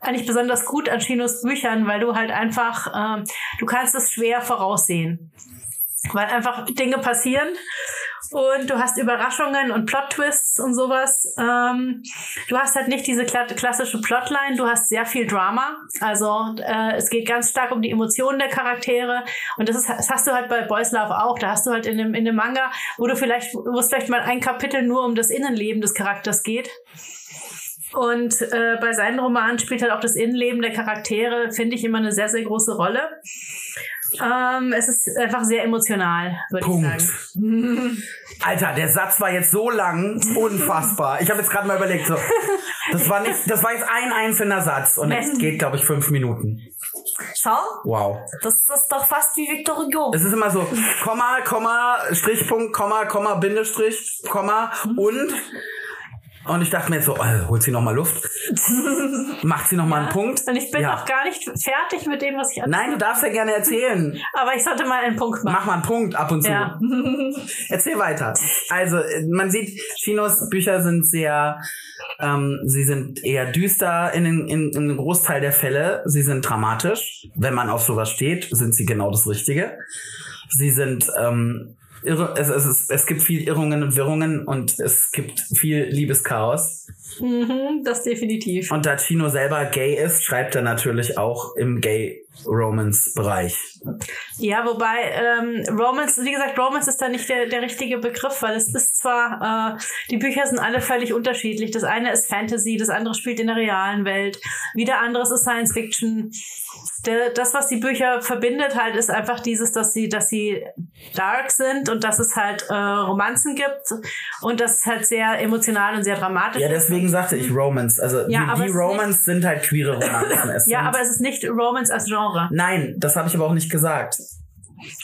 eigentlich besonders gut an Chinos Büchern, weil du halt einfach, ähm, du kannst es schwer voraussehen. Weil einfach Dinge passieren und du hast Überraschungen und Plot-Twists und sowas. Ähm, du hast halt nicht diese kla klassische Plotline, du hast sehr viel Drama. Also äh, es geht ganz stark um die Emotionen der Charaktere und das, ist, das hast du halt bei Boys Love auch. Da hast du halt in dem, in dem Manga, wo du vielleicht, wo es vielleicht mal ein Kapitel nur um das Innenleben des Charakters geht. Und äh, bei seinen Romanen spielt halt auch das Innenleben der Charaktere, finde ich, immer eine sehr, sehr große Rolle. Ähm, es ist einfach sehr emotional, würde ich Punkt. sagen. <laughs> Alter, der Satz war jetzt so lang, unfassbar. Ich habe jetzt gerade mal überlegt, so, das war nicht, das war jetzt ein einzelner Satz und es geht, glaube ich, fünf Minuten. Schau, Wow. das ist doch fast wie Victor Hugo. Es ist immer so, Komma, Komma, Strichpunkt, Komma, Komma, Bindestrich, Komma und Und ich dachte mir jetzt so, oh, holt sie noch mal Luft. Macht sie noch mal einen Punkt. Und ich bin Ja. noch gar nicht fertig mit dem, was ich Nein, du darfst ja gerne erzählen. <laughs> Aber ich sollte mal einen Punkt machen. Mach mal einen Punkt ab und zu. Ja. <laughs> Erzähl weiter. Also, man sieht, Chinos Bücher sind sehr, ähm, sie sind eher düster in, in, in einem Großteil der Fälle. Sie sind dramatisch. Wenn man auf sowas steht, sind sie genau das Richtige. Sie sind, ähm, irre, es, es, es, es gibt viel Irrungen und Wirrungen und es gibt viel Liebeschaos. Mhm, das definitiv. Und da Chino selber gay ist, schreibt er natürlich auch im Gay-Romance-Bereich. Ja, wobei ähm, Romance, wie gesagt, Romance ist da nicht der, der richtige Begriff, weil es ist zwar, äh, die Bücher sind alle völlig unterschiedlich. Das eine ist Fantasy, das andere spielt in der realen Welt, wieder anderes ist Science Fiction. Der, das, was die Bücher verbindet, halt, ist einfach dieses, dass sie, dass sie dark sind und dass es halt äh, Romanzen gibt und dass es halt sehr emotional und sehr dramatisch Ja, ist. deswegen sagte ich Romance. Also Ja, die, die ist Romance sind halt queere Romanzen. <laughs> Ja, aber es ist nicht Romance als Genre. Nein, das habe ich aber auch nicht gesagt.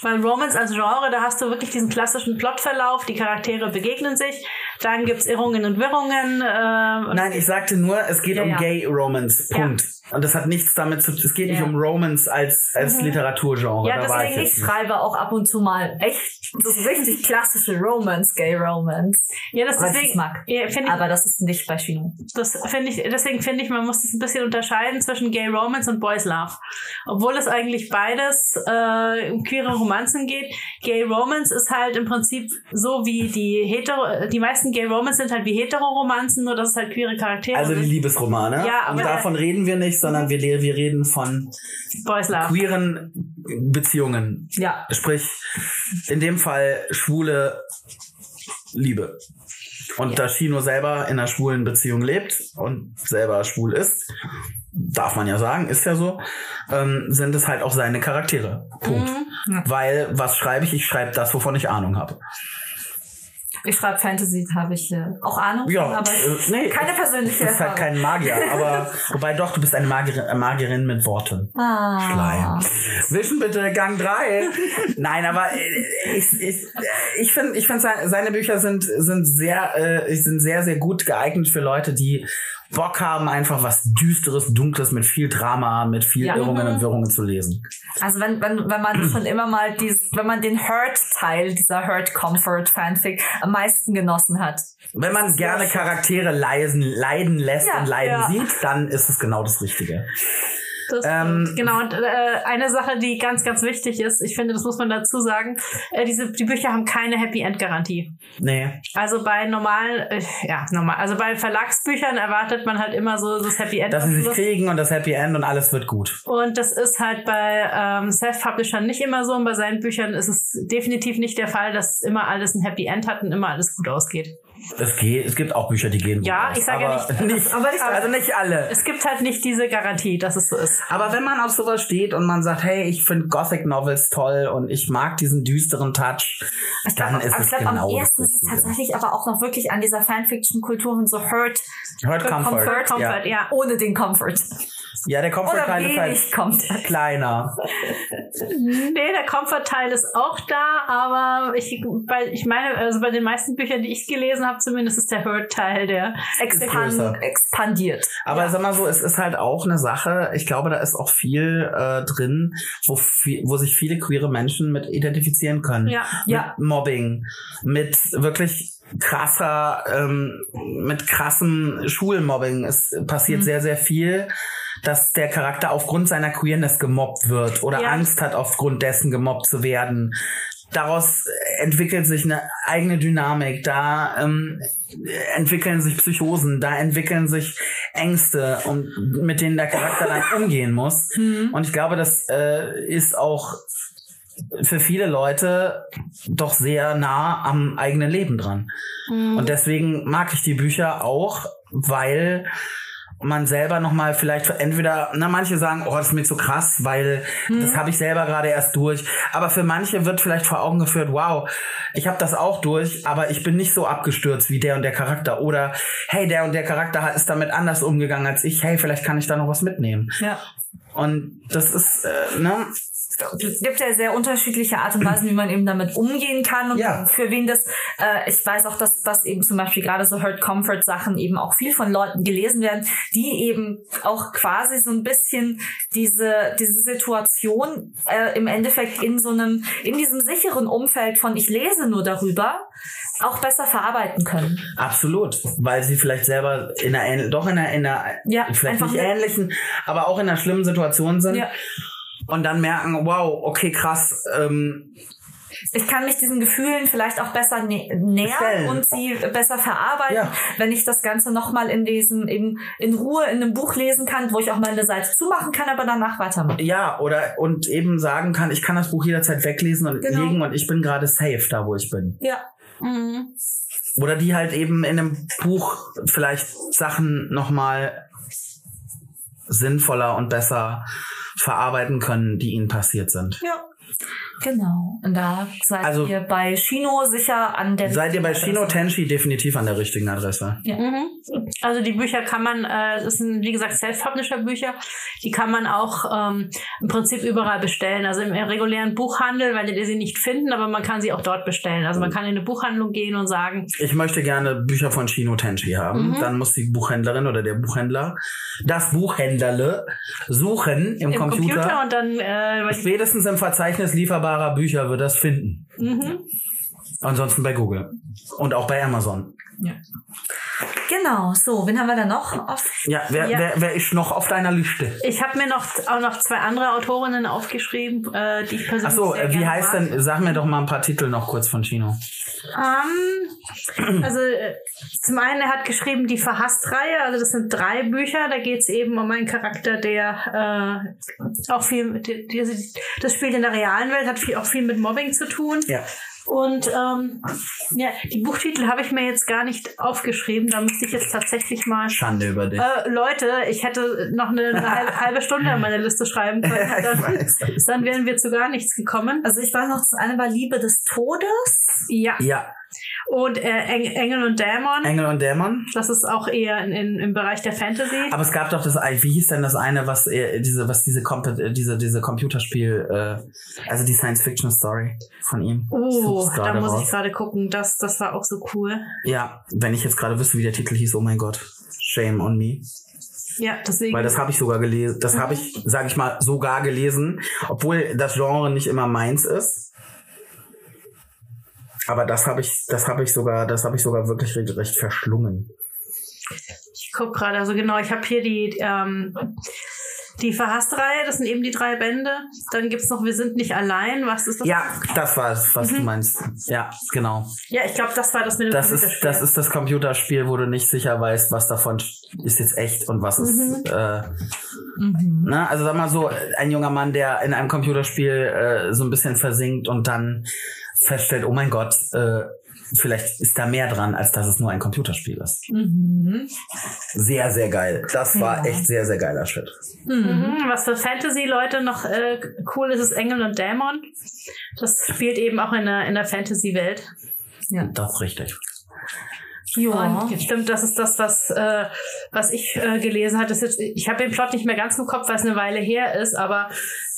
Weil Romance als Genre, da hast du wirklich diesen klassischen Plotverlauf, die Charaktere begegnen sich, dann gibt's Irrungen und Wirrungen. Äh, Nein, ich sagte nur, es geht Ja, um ja. Gay Romance. Punkt. Und das hat nichts damit zu Es geht nicht Ja. um Romance als, als Literaturgenre. Ja, da ich deswegen Ich nicht. schreibe auch ab und zu mal echt, ist richtig klassische Romance, Gay Romance. ja, das Was ich deswegen, mag. ja, ich, Aber das ist nicht bei Chino. das finde ich, deswegen finde ich, man muss das ein bisschen unterscheiden zwischen Gay Romance und Boys Love. Obwohl es eigentlich beides äh, um queere Romanzen geht. Gay Romance ist halt im Prinzip so wie die hetero, die meisten Gay Romance sind halt wie Hetero-Romanzen, nur dass es halt queere Charaktere Also die. Liebesromane. Ja, aber- Und davon reden wir nicht, sondern wir, wir reden von Boys Love. queeren Beziehungen. Ja. Sprich, in dem Fall schwule Liebe. Und da Chino selber in einer schwulen Beziehung lebt und selber schwul ist, darf man ja sagen, ist ja so, ähm, sind es halt auch seine Charaktere. Punkt. Mhm. Weil, was schreibe ich? Ich schreibe das, wovon ich Ahnung habe. Ich schreibe Fantasy, habe ich äh, auch Ahnung, Ja, aber äh, nee, keine persönliche Du bist halt kein Magier, <laughs> aber wobei doch, du bist eine Magierin, Magierin mit Worten. ah. Schleim. Wischen bitte, Gang 3. Nein, aber äh, ich, ich, ich finde, ich finde seine, seine Bücher sind, sind sehr, äh, sind sehr, sehr gut geeignet für Leute, die Bock haben, einfach was Düsteres, Dunkles mit viel Drama, mit viel Ja. Irrungen und. Wirrungen zu lesen. Also wenn, wenn, wenn man <clears throat> schon immer mal dieses, wenn man den Hurt-Teil dieser Hurt-Comfort-Fanfic am meisten genossen hat. Wenn man gerne Charaktere leisen, leiden lässt Ja, und leiden ja. sieht, dann ist es genau das Richtige. Das Ähm, genau, und äh, eine Sache, die ganz, ganz wichtig ist, ich finde, das muss man dazu sagen, äh, diese, die Bücher haben keine Happy End Garantie. Nee. Also bei normalen, äh, ja, normal, also bei Verlagsbüchern erwartet man halt immer so das Happy End. Dass sie sich kriegen und das Happy End und alles wird gut. Und das ist halt bei ähm, Self-Publishern nicht immer so. Und bei seinen Büchern ist es definitiv nicht der Fall, dass immer alles ein Happy End hat und immer alles gut ausgeht. Es geht, es gibt auch Bücher, die gehen Ja, aus, ich sag ja nicht- <laughs> nicht, aber nicht also nicht alle. Es gibt halt nicht diese Garantie, dass es so ist. Aber wenn man auf sowas steht und man sagt, hey, ich finde Gothic Novels toll und ich mag diesen düsteren Touch, dann ist aber es ich glaube, genau am das ersten ist es Richtige. tatsächlich aber auch noch wirklich an dieser Fanfiction-Kultur und so Hurt Hurt Comfort. Comfort, Comfort, Ja. ja. ohne den Comfort. Ja, der Oder Comfort-Teil ist halt Comfort. kleiner. <laughs> Nee, der Comfort-Teil ist auch da, aber ich, bei, ich meine, also bei den meisten Büchern, die ich gelesen habe, zumindest ist der Hurt-Teil der. Expand, expandiert. Aber sag mal so, es ist halt auch eine Sache, ich glaube, da ist auch viel äh, drin, wo, viel, wo sich viele queere Menschen mit identifizieren können. Ja. Ja. Mit Mobbing, mit wirklich krasser, ähm, mit krassem Schulmobbing. Es passiert Mhm. sehr, sehr viel, dass der Charakter aufgrund seiner Queerness gemobbt wird oder Ja. Angst hat, aufgrund dessen gemobbt zu werden. Daraus entwickelt sich eine eigene Dynamik, da ähm, entwickeln sich Psychosen, da entwickeln sich Ängste, und mit denen der Charakter dann <laughs> umgehen muss. Und ich glaube, das äh, ist auch für viele Leute doch sehr nah am eigenen Leben dran. Und deswegen mag ich die Bücher auch, weil man selber nochmal vielleicht entweder, na, manche sagen, oh, das ist mir zu krass, weil das habe ich selber gerade erst durch. Aber für manche wird vielleicht vor Augen geführt, wow, ich habe das auch durch, aber ich bin nicht so abgestürzt wie der und der Charakter. Oder hey, der und der Charakter ist damit anders umgegangen als ich. Hey, vielleicht kann ich da noch was mitnehmen. Ja. Und das ist, äh, ne? Es gibt ja sehr unterschiedliche Art und Weisen, wie man eben damit umgehen kann und Ja. für wen das, äh, ich weiß auch, dass das eben zum Beispiel gerade so Hurt Comfort Sachen eben auch viel von Leuten gelesen werden, die eben auch quasi so ein bisschen diese, diese Situation äh, im Endeffekt in so einem, in diesem sicheren Umfeld von ich lese nur darüber, auch besser verarbeiten können. Absolut, weil sie vielleicht selber in einer doch in einer, in einer Ja, vielleicht nicht ähnlichen, aber auch in einer schlimmen Situation sind Ja. Und dann merken, wow, okay, krass, ähm, ich kann mich diesen Gefühlen vielleicht auch besser nä nähern Stellen. und sie besser verarbeiten, Ja. wenn ich das Ganze nochmal in diesem, in, in Ruhe in einem Buch lesen kann, wo ich auch mal eine Seite zumachen kann, aber danach weitermachen. ja, oder und eben sagen kann, ich kann das Buch jederzeit weglesen und Genau. legen und ich bin gerade safe da, wo ich bin. Ja. Mhm. Oder die halt eben in einem Buch vielleicht Sachen nochmal sinnvoller und besser verarbeiten können, die ihnen passiert sind. Ja. Genau. Und da seid Also- ihr bei Shino sicher an der Seid ihr bei Shino. Tenshi definitiv an der richtigen Adresse? Mhm. Also die Bücher kann man, äh, es sind wie gesagt Self-Publisher-Bücher, die kann man auch ähm, im Prinzip überall bestellen. Also im regulären Buchhandel werdet ihr sie nicht finden, aber man kann sie auch dort bestellen. Also man kann in eine Buchhandlung gehen und sagen, Ich möchte gerne Bücher von Shino Tenshi haben. Mhm. Dann muss die Buchhändlerin oder der Buchhändler das Buchhändlerle suchen im, im Computer, und dann äh, Spätestens im Verzeichnis lieferbarer Bücher wird das finden. mhm. Ansonsten bei Google. Und auch bei Amazon. Genau. So, wen haben wir da noch? Auf Ja, wer, Ja. Wer, wer ist noch auf deiner Liste? Ich habe mir noch auch noch zwei andere Autorinnen aufgeschrieben, äh, die ich persönlich Achso, äh, wie gerne heißt mag. denn, sag mir doch mal ein paar Titel noch kurz von Chino. Ähm, also äh, zum einen, er hat geschrieben die Verhasst-Reihe, also das sind drei Bücher, da geht es eben um einen Charakter, der äh, auch viel, mit, die, die, das spielt in der realen Welt, hat viel, auch viel mit Mobbing zu tun. Ja. Und ähm, ja, die Buchtitel habe ich mir jetzt gar nicht aufgeschrieben, da müsste ich jetzt tatsächlich mal Schande über dich. äh, Leute, ich hätte noch eine, eine <laughs> halbe, halbe Stunde in meine Liste schreiben <laughs> können. Dann, weiß. dann wären wir zu gar nichts gekommen. Also ich weiß noch, das eine war Liebe des Todes. Ja. Ja, Und äh, Eng- Engel und Dämon. Engel und Dämon. Das ist auch eher in, in, im Bereich der Fantasy. Aber es gab doch das, wie hieß denn das eine, was äh, diese, was diese, Comp- äh, diese, diese Computerspiel, äh, also die Science-Fiction-Story von ihm. oh, da muss raus. ich gerade gucken. Das, das war auch so cool. Ja, wenn ich jetzt gerade wüsste, wie der Titel hieß, oh mein Gott. Shame on me. Ja, deswegen. Weil das habe ich sogar gelesen, das habe ich, sage ich mal, sogar gelesen, obwohl das Genre nicht immer meins ist. Aber das habe ich, das habe ich sogar, das habe ich sogar wirklich recht, recht verschlungen. ich guck gerade. Also genau, ich habe hier die, ähm, die Verhasst-Reihe. Das sind eben die drei Bände. Dann gibt's noch Wir sind nicht allein. Was ist das? Ja, das war es, was du meinst. Ja, genau. Ja, ich glaube, das war das mit dem Das ist, das ist das Computerspiel, wo du nicht sicher weißt, was davon ist jetzt echt und was ist. Äh, ne? Also sag mal so, ein junger Mann, der in einem Computerspiel äh, so ein bisschen versinkt und dann feststellt, oh mein Gott, äh, vielleicht ist da mehr dran, als dass es nur ein Computerspiel ist. Mhm. Sehr, sehr geil. Das war Ja. echt sehr, sehr geiler Shit. Mhm, was für Fantasy-Leute noch äh, cool ist, ist Engel und Dämon. Das spielt eben auch in der, in der Fantasy-Welt. Das ist richtig. Ja. Stimmt, das ist das, was, äh, was ich äh, gelesen hatte. Jetzt, ich habe den Plot nicht mehr ganz im Kopf, weil es eine Weile her ist, aber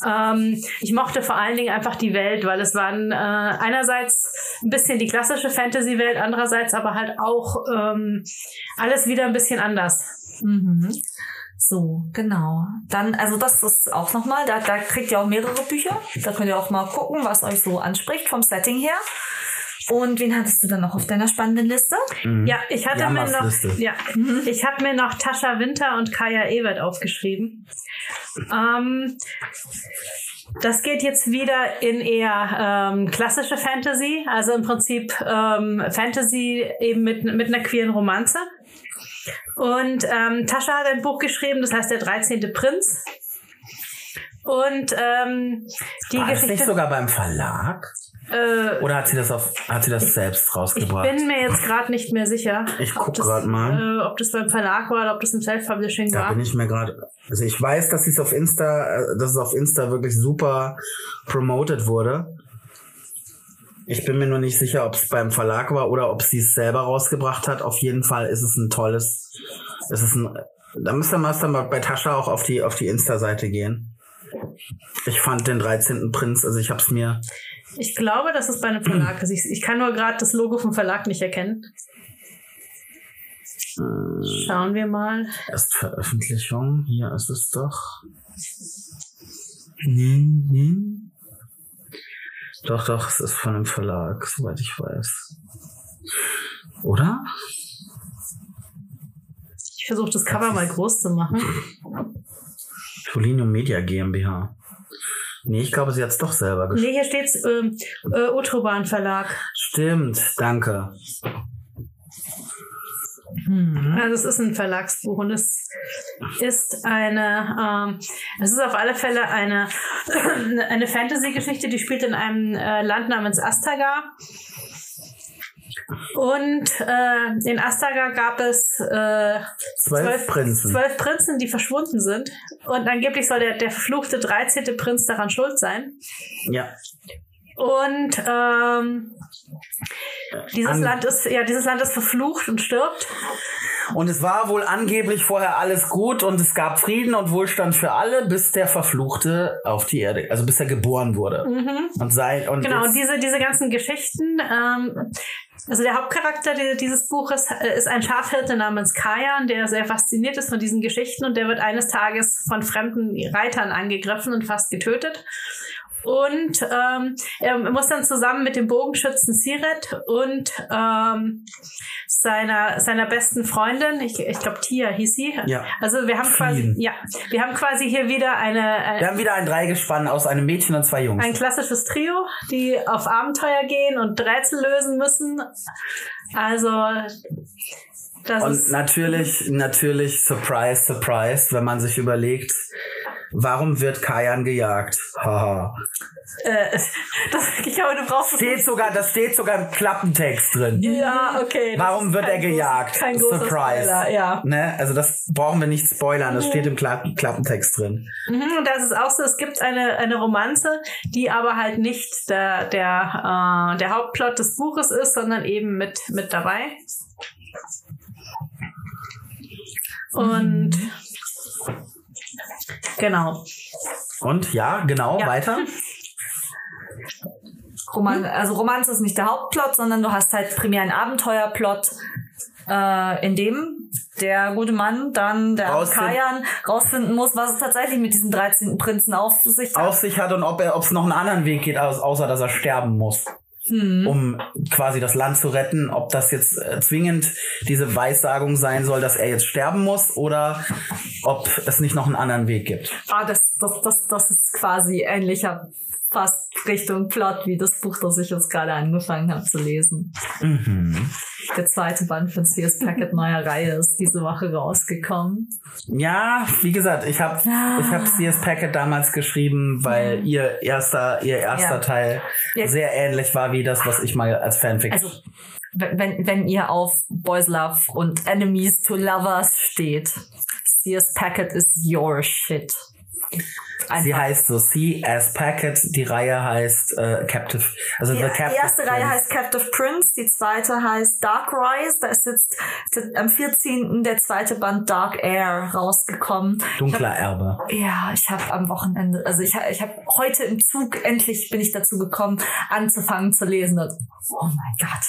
ähm, ich mochte vor allen Dingen einfach die Welt, weil es waren äh, einerseits ein bisschen die klassische Fantasy-Welt, andererseits aber halt auch ähm, alles wieder ein bisschen anders. Mhm. So, genau. Dann, also das ist auch nochmal, da, da kriegt ihr auch mehrere Bücher. Da könnt ihr auch mal gucken, was euch so anspricht vom Setting her. Und wen hattest du dann noch auf deiner spannenden Liste? Mhm. Ja, ich hatte mir Jammers noch, Liste. ja, ich habe mir noch Tascha Winter und Kaya Ewert aufgeschrieben. Ähm, das geht jetzt wieder in eher ähm, klassische Fantasy, also im Prinzip ähm, Fantasy eben mit, mit einer queeren Romanze. Und ähm, Tascha hat ein Buch geschrieben, das heißt Der 13. Prinz. Und ähm, die War das Geschichte. nicht sogar beim Verlag? Äh, Oder hat sie das auf, hat sie das selbst ich rausgebracht? bin mir jetzt gerade nicht mehr sicher. Ich ob guck das, grad mal. Äh, ob das beim Verlag war oder ob das im Self-Publishing Da war. bin ich mir gerade. Also ich weiß, dass es auf Insta, äh, dass es auf Insta wirklich super promoted wurde. Ich bin mir nur nicht sicher, ob es beim Verlag war oder ob sie es selber rausgebracht hat. Auf jeden Fall ist es ein tolles. Es ist ein. Da müsste man dann mal bei Tascha auch auf die auf die Insta-Seite gehen. Ich fand den 13. Prinz, also ich hab's mir. Ich glaube, dass es bei einem Verlag ist. Ich, ich kann nur gerade das Logo vom Verlag nicht erkennen. Schauen wir mal. Erstveröffentlichung, hier ist es doch. Hm, hm. Doch, doch, es ist von einem Verlag, soweit ich weiß. Oder? Ich versuche das Cover mal groß zu machen. Folinium Media GmbH. Nee, ich glaube, sie hat's doch selber geschrieben. Nee, hier steht's ähm, äh, Utroban Verlag. Stimmt, danke. Also es ist ein Verlagsbuch und es ist eine, ähm, es ist auf alle Fälle eine, <clears throat> eine Fantasy-Geschichte, die spielt in einem äh, Land namens Astagar. Und äh, in Astagar gab es äh, Zwölf Prinzen. zwölf Prinzen, die verschwunden sind. Und angeblich soll der, der verfluchte 13. Prinz daran schuld sein. Ja. Und ähm, dieses An- Land ist, ja, dieses Land ist verflucht und stirbt. Und es war wohl angeblich vorher alles gut und es gab Frieden und Wohlstand für alle, bis der Verfluchte auf die Erde, also bis er geboren wurde. Und sei, und Mhm. Genau, und diese, diese ganzen Geschichten, ähm, also der Hauptcharakter di- dieses Buches äh, ist ein Schafhirte namens Kajan, der sehr fasziniert ist von diesen Geschichten und der wird eines Tages von fremden Reitern angegriffen und fast getötet. Und ähm, er muss dann zusammen mit dem Bogenschützen Siret und ähm, seiner, seiner besten Freundin, ich, ich glaube Tia hieß sie. Ja. Also wir haben quasi, ja, wir haben quasi hier wieder eine, eine wir haben wieder ein Dreigespann aus einem Mädchen und zwei Jungs. ein klassisches Trio, die auf Abenteuer gehen und Rätsel lösen müssen. Also, das Und natürlich, natürlich, surprise, surprise, wenn man sich überlegt, warum wird Kajan gejagt? Haha. Äh, <laughs> das, ich glaube, du brauchst steht sogar, das steht sogar im Klappentext drin. Ja, okay. Warum wird er gejagt? Kein Surprise. Spoiler, ja. Ne? Also das brauchen wir nicht spoilern, das steht im Klappen Klappentext drin. Mhm, und das ist auch so, es gibt eine, eine Romanze, die aber halt nicht der, der, äh, der Hauptplot des Buches ist, sondern eben mit, mit dabei. Und genau. Und ja, genau, Ja. weiter. <laughs> Roman, also Romanze ist nicht der Hauptplot, sondern du hast halt primär einen Abenteuerplot, äh, in dem der gute Mann dann, der Rausfind- Kajan, rausfinden muss, was es tatsächlich mit diesem 13. Prinzen auf sich hat. Auf sich hat und ob er, ob es noch einen anderen Weg geht, außer dass er sterben muss. Hm. Um quasi das Land zu retten, ob das jetzt äh, zwingend diese Weissagung sein soll, dass er jetzt sterben muss oder ob es nicht noch einen anderen Weg gibt. Ah, das, das, das, das ist quasi ähnlicher fast Richtung Plot wie das Buch, das ich jetzt gerade angefangen habe zu lesen. Mhm. Der zweite Band von C.S. Packet neuer Reihe ist diese Woche rausgekommen. Ja, wie gesagt, ich habe Ja. ich CS Packet damals geschrieben, weil ihr erster ihr erster Ja. Teil Ja. sehr ähnlich war wie das, was ich mal als Fanfic. Also, wenn, wenn- ihr auf Boys Love und Enemies to Lovers steht, C.S. Packet is your shit. Sie heißt so CS Packet, die Reihe heißt äh, Captive, also Die, The Captive. die erste Reihe Prince. heißt Captive Prince, die zweite heißt Dark Rise. Da ist jetzt am 14. der zweite Band Dark Air rausgekommen. Dunkler Erbe. Ja, ich habe am Wochenende, also ich, hab- ich habe heute im Zug endlich bin ich dazu gekommen, anzufangen zu lesen. Und, oh mein Gott.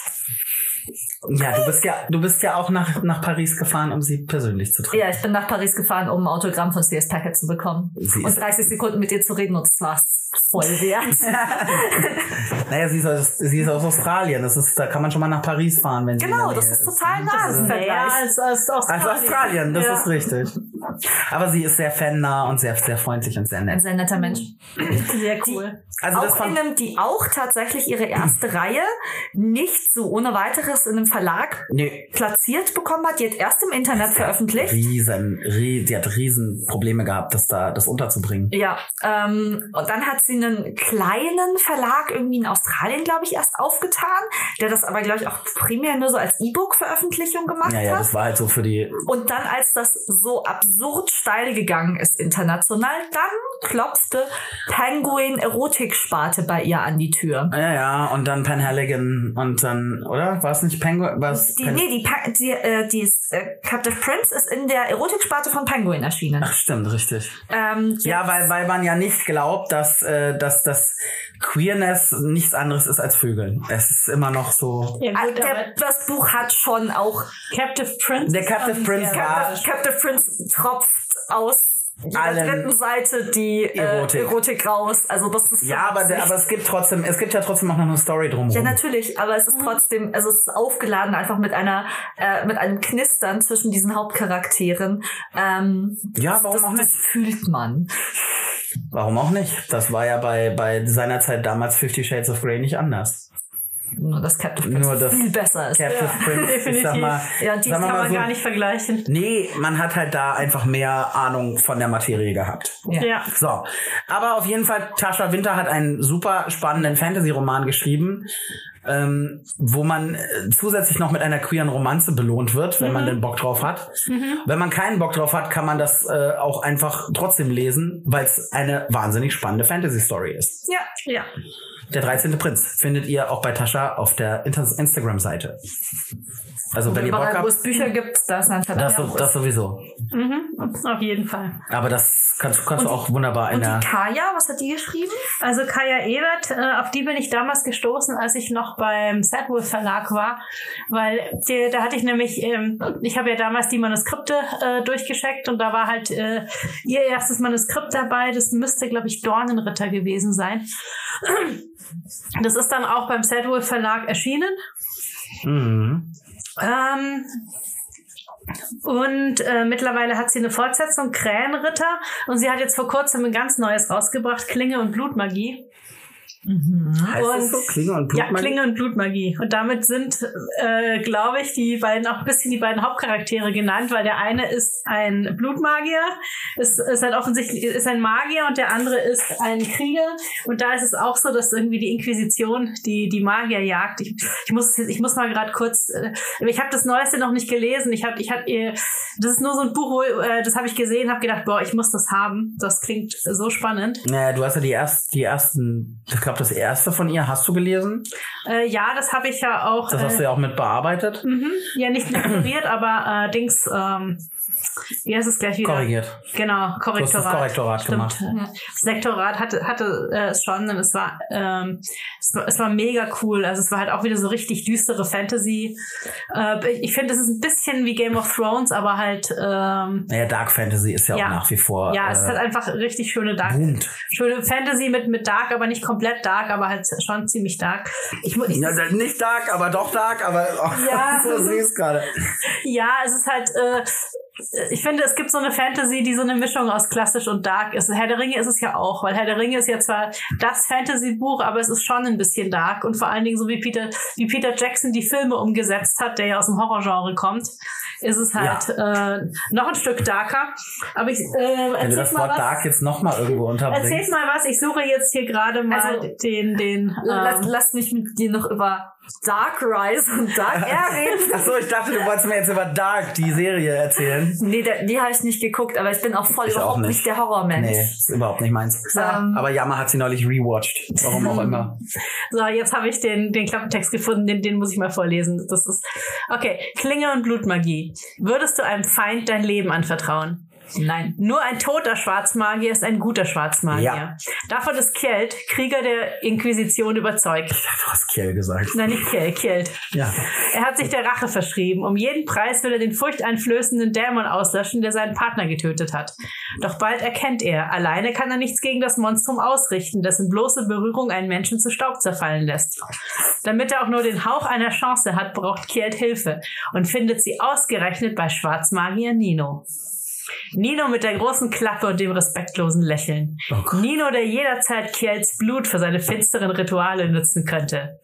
Ja, du bist ja, du bist ja auch nach, nach Paris gefahren, um sie persönlich zu treffen. Ja, ich bin nach Paris gefahren, um ein Autogramm von CS Packet zu bekommen. Sie und ist- 30 Sekunden mit ihr zu reden und es war voll wert. <laughs> <laughs> Naja, sie ist, aus, sie ist aus Australien. Das ist, da kann man schon mal nach Paris fahren, wenn genau, das ist total nah. Das ist Vergleich. als, als Australien. Als Australien, das Ja. ist richtig. Aber sie ist sehr fannah und sehr, sehr freundlich und sehr Ein nett. sehr netter Mensch. Sehr cool. Also das auch in einem, die auch tatsächlich ihre erste Reihe nicht so ohne weiteres in einem Verlag nee, platziert bekommen hat. Die hat erst im Internet veröffentlicht. riesen, rie, sie hat riesen Probleme gehabt, das da, das unterzubringen. Ja, ähm, und dann hat sie einen kleinen Verlag irgendwie in Australien, glaube ich, erst aufgetan, der das aber, glaube ich, auch primär nur so als E-Book-Veröffentlichung gemacht Ja, ja, hat. das war halt so für die, Und dann, als das so absurd steil gegangen ist international, dann klopfte Penguin Erotik-Sparte bei ihr an die Tür. Ja, ja, und dann Penhaligon und dann, oder? War es nicht Penguin? Was? Die, nee, die, Pa- die, äh, die ist, äh, Captive Prince ist in der Erotik-Sparte von Penguin erschienen. Ach, stimmt, richtig. Ähm, Ja, weil, weil man ja nicht glaubt, dass, äh, dass, dass Queerness nichts anderes ist als Vögeln. Es ist immer noch so. Ja, äh, gut, der, das Buch hat schon auch Captive Prince. Der Captive Prince war- Captive Prince tropft aus Allen dritten Seite die äh, Erotik. Erotik. raus. Also das ist Ja, aber, aber es gibt trotzdem, es gibt ja trotzdem auch noch eine Story drumherum. Ja, natürlich, aber es ist trotzdem, also es ist aufgeladen einfach mit einer, äh, mit einem Knistern zwischen diesen Hauptcharakteren. Ähm, Ja, warum das, auch nicht? das fühlt man. Warum auch nicht? Das war ja bei, bei seiner Zeit damals Fifty Shades of Grey nicht anders. Nur dass Captive Prince Nur das viel besser ist. Captive Prince, ich sag definitiv. mal, Ja, die Kann mal man so, gar nicht vergleichen. Nee, man hat halt da einfach mehr Ahnung von der Materie gehabt. Ja. Ja. So, aber auf jeden Fall, Tascha Winter hat einen super spannenden Fantasy-Roman geschrieben, ähm, wo man äh, zusätzlich noch mit einer queeren Romanze belohnt wird, wenn man den Bock drauf hat. Wenn man keinen Bock drauf hat, kann man das äh, auch einfach trotzdem lesen, weil es eine wahnsinnig spannende Fantasy-Story ist. Ja. Ja. Der 13. Prinz findet ihr auch bei Tascha auf der Instagram-Seite. Also wenn ihr Bock Überall, wo habt, es Bücher gibt, da ist ein das, das sowieso. Mhm. Auf jeden Fall. Aber das kannst, kannst du auch wunderbar in Und der... die Kaya, was hat die geschrieben? Also Kaya Ebert, äh, auf die bin ich damals gestoßen, als ich noch beim Sadwolf Verlag war, weil die, da hatte ich nämlich, ähm, ich habe ja damals die Manuskripte äh, durchgecheckt und da war halt äh, ihr erstes Manuskript dabei, das müsste, glaube ich, Dornenritter gewesen sein. Das ist dann auch beim Sadwolf Verlag erschienen. Mhm. Ähm, und äh, mittlerweile hat sie eine Fortsetzung, Krähenritter. Und sie hat jetzt vor kurzem ein ganz neues rausgebracht, Klinge und Blutmagie. Heißt das Und- so? Klinge und Ja, Blutmagie? Klinge und Blutmagie. Und damit sind, äh, glaube ich, die beiden auch ein bisschen die beiden Hauptcharaktere genannt, weil der eine ist ein Blutmagier, ist, ist halt offensichtlich, ist ein Magier und der andere ist ein Krieger. Und da ist es auch so, dass irgendwie die Inquisition die, die Magier jagt. Ich, ich, muss, ich muss mal gerade kurz, äh, ich habe das Neueste noch nicht gelesen. Ich habe, ich hab, äh, das ist nur so ein Buch, wo, äh, das habe ich gesehen, habe gedacht, boah, ich muss das haben. Das klingt so spannend. Naja, du hast ja die, erst, die ersten, ich glaube, das erste von ihr hast du gelesen. Äh, ja, das habe ich ja auch. Das hast äh, du ja auch mit bearbeitet. Mhm. Ja, nicht lektoriert, <laughs> aber äh, Dings, ähm, wie heißt es gleich wieder? Korrigiert. Genau, Du hast Korrektorat. das Korrektorat Stimmt. gemacht. Ja. Das Lektorat hatte, hatte äh, es schon und es war, ähm, es war, es war mega cool. Also es war halt auch wieder so richtig düstere Fantasy. Äh, ich finde, es ist ein bisschen wie Game of Thrones, aber halt, ähm, Naja, Dark Fantasy ist ja, Ja. auch nach wie vor. ja, es ist halt äh, einfach richtig schöne Dark. boomt. Schöne Fantasy mit, mit Dark, aber nicht komplett Dark, aber halt schon ziemlich Dark. Ich, ich, Ja, nicht Dark, aber doch Dark, aber oh, Ja. <laughs> so süß gerade. <laughs> Ja, es ist halt, äh, ich finde, es gibt so eine Fantasy, die so eine Mischung aus klassisch und dark ist. Herr der Ringe ist es ja auch, weil Herr der Ringe ist ja zwar das Fantasy-Buch, aber es ist schon ein bisschen dark und vor allen Dingen so wie Peter, wie Peter Jackson die Filme umgesetzt hat, der ja aus dem Horrorgenre kommt, ist es halt äh, noch ein Stück darker. Aber ich äh, Wenn du erzähl das mal Wort was. Dark jetzt nochmal irgendwo Erzähl unterbringst. mal was. Ich suche jetzt hier gerade mal Also, den den. Lass, Ähm, lass mich mit dir noch über Dark Rise und Dark <laughs> Air reden. Achso, ich dachte, du wolltest mir jetzt über Dark, die Serie, erzählen. Nee, der, die habe ich nicht geguckt, aber ich bin auch voll Ich auch überhaupt nicht. nicht. der Horrormensch. Nee, ist überhaupt nicht meins. Ähm, Aber Yama hat sie neulich rewatcht. Warum auch immer. <laughs> So, jetzt habe ich den, den Klappentext gefunden, den, den muss ich mal vorlesen. Das ist. Okay, Klinge und Blutmagie. Würdest du einem Feind dein Leben anvertrauen? Nein. Nur ein toter Schwarzmagier ist ein guter Schwarzmagier. Ja. Davon ist Kjeld, Krieger der Inquisition, überzeugt. Du hast Kiel gesagt. Nein, nicht Kjeld, Kjeld. Ja. Er hat sich der Rache verschrieben. Um jeden Preis will er den furchteinflößenden Dämon auslöschen, der seinen Partner getötet hat. Doch bald erkennt er, alleine kann er nichts gegen das Monstrum ausrichten, dessen bloße Berührung einen Menschen zu Staub zerfallen lässt. Damit er auch nur den Hauch einer Chance hat, braucht Kjeld Hilfe und findet sie ausgerechnet bei Schwarzmagier Nino. Nino mit der großen Klappe und dem respektlosen Lächeln. Oh. Nino, der jederzeit Kjells Blut für seine finsteren Rituale nutzen könnte.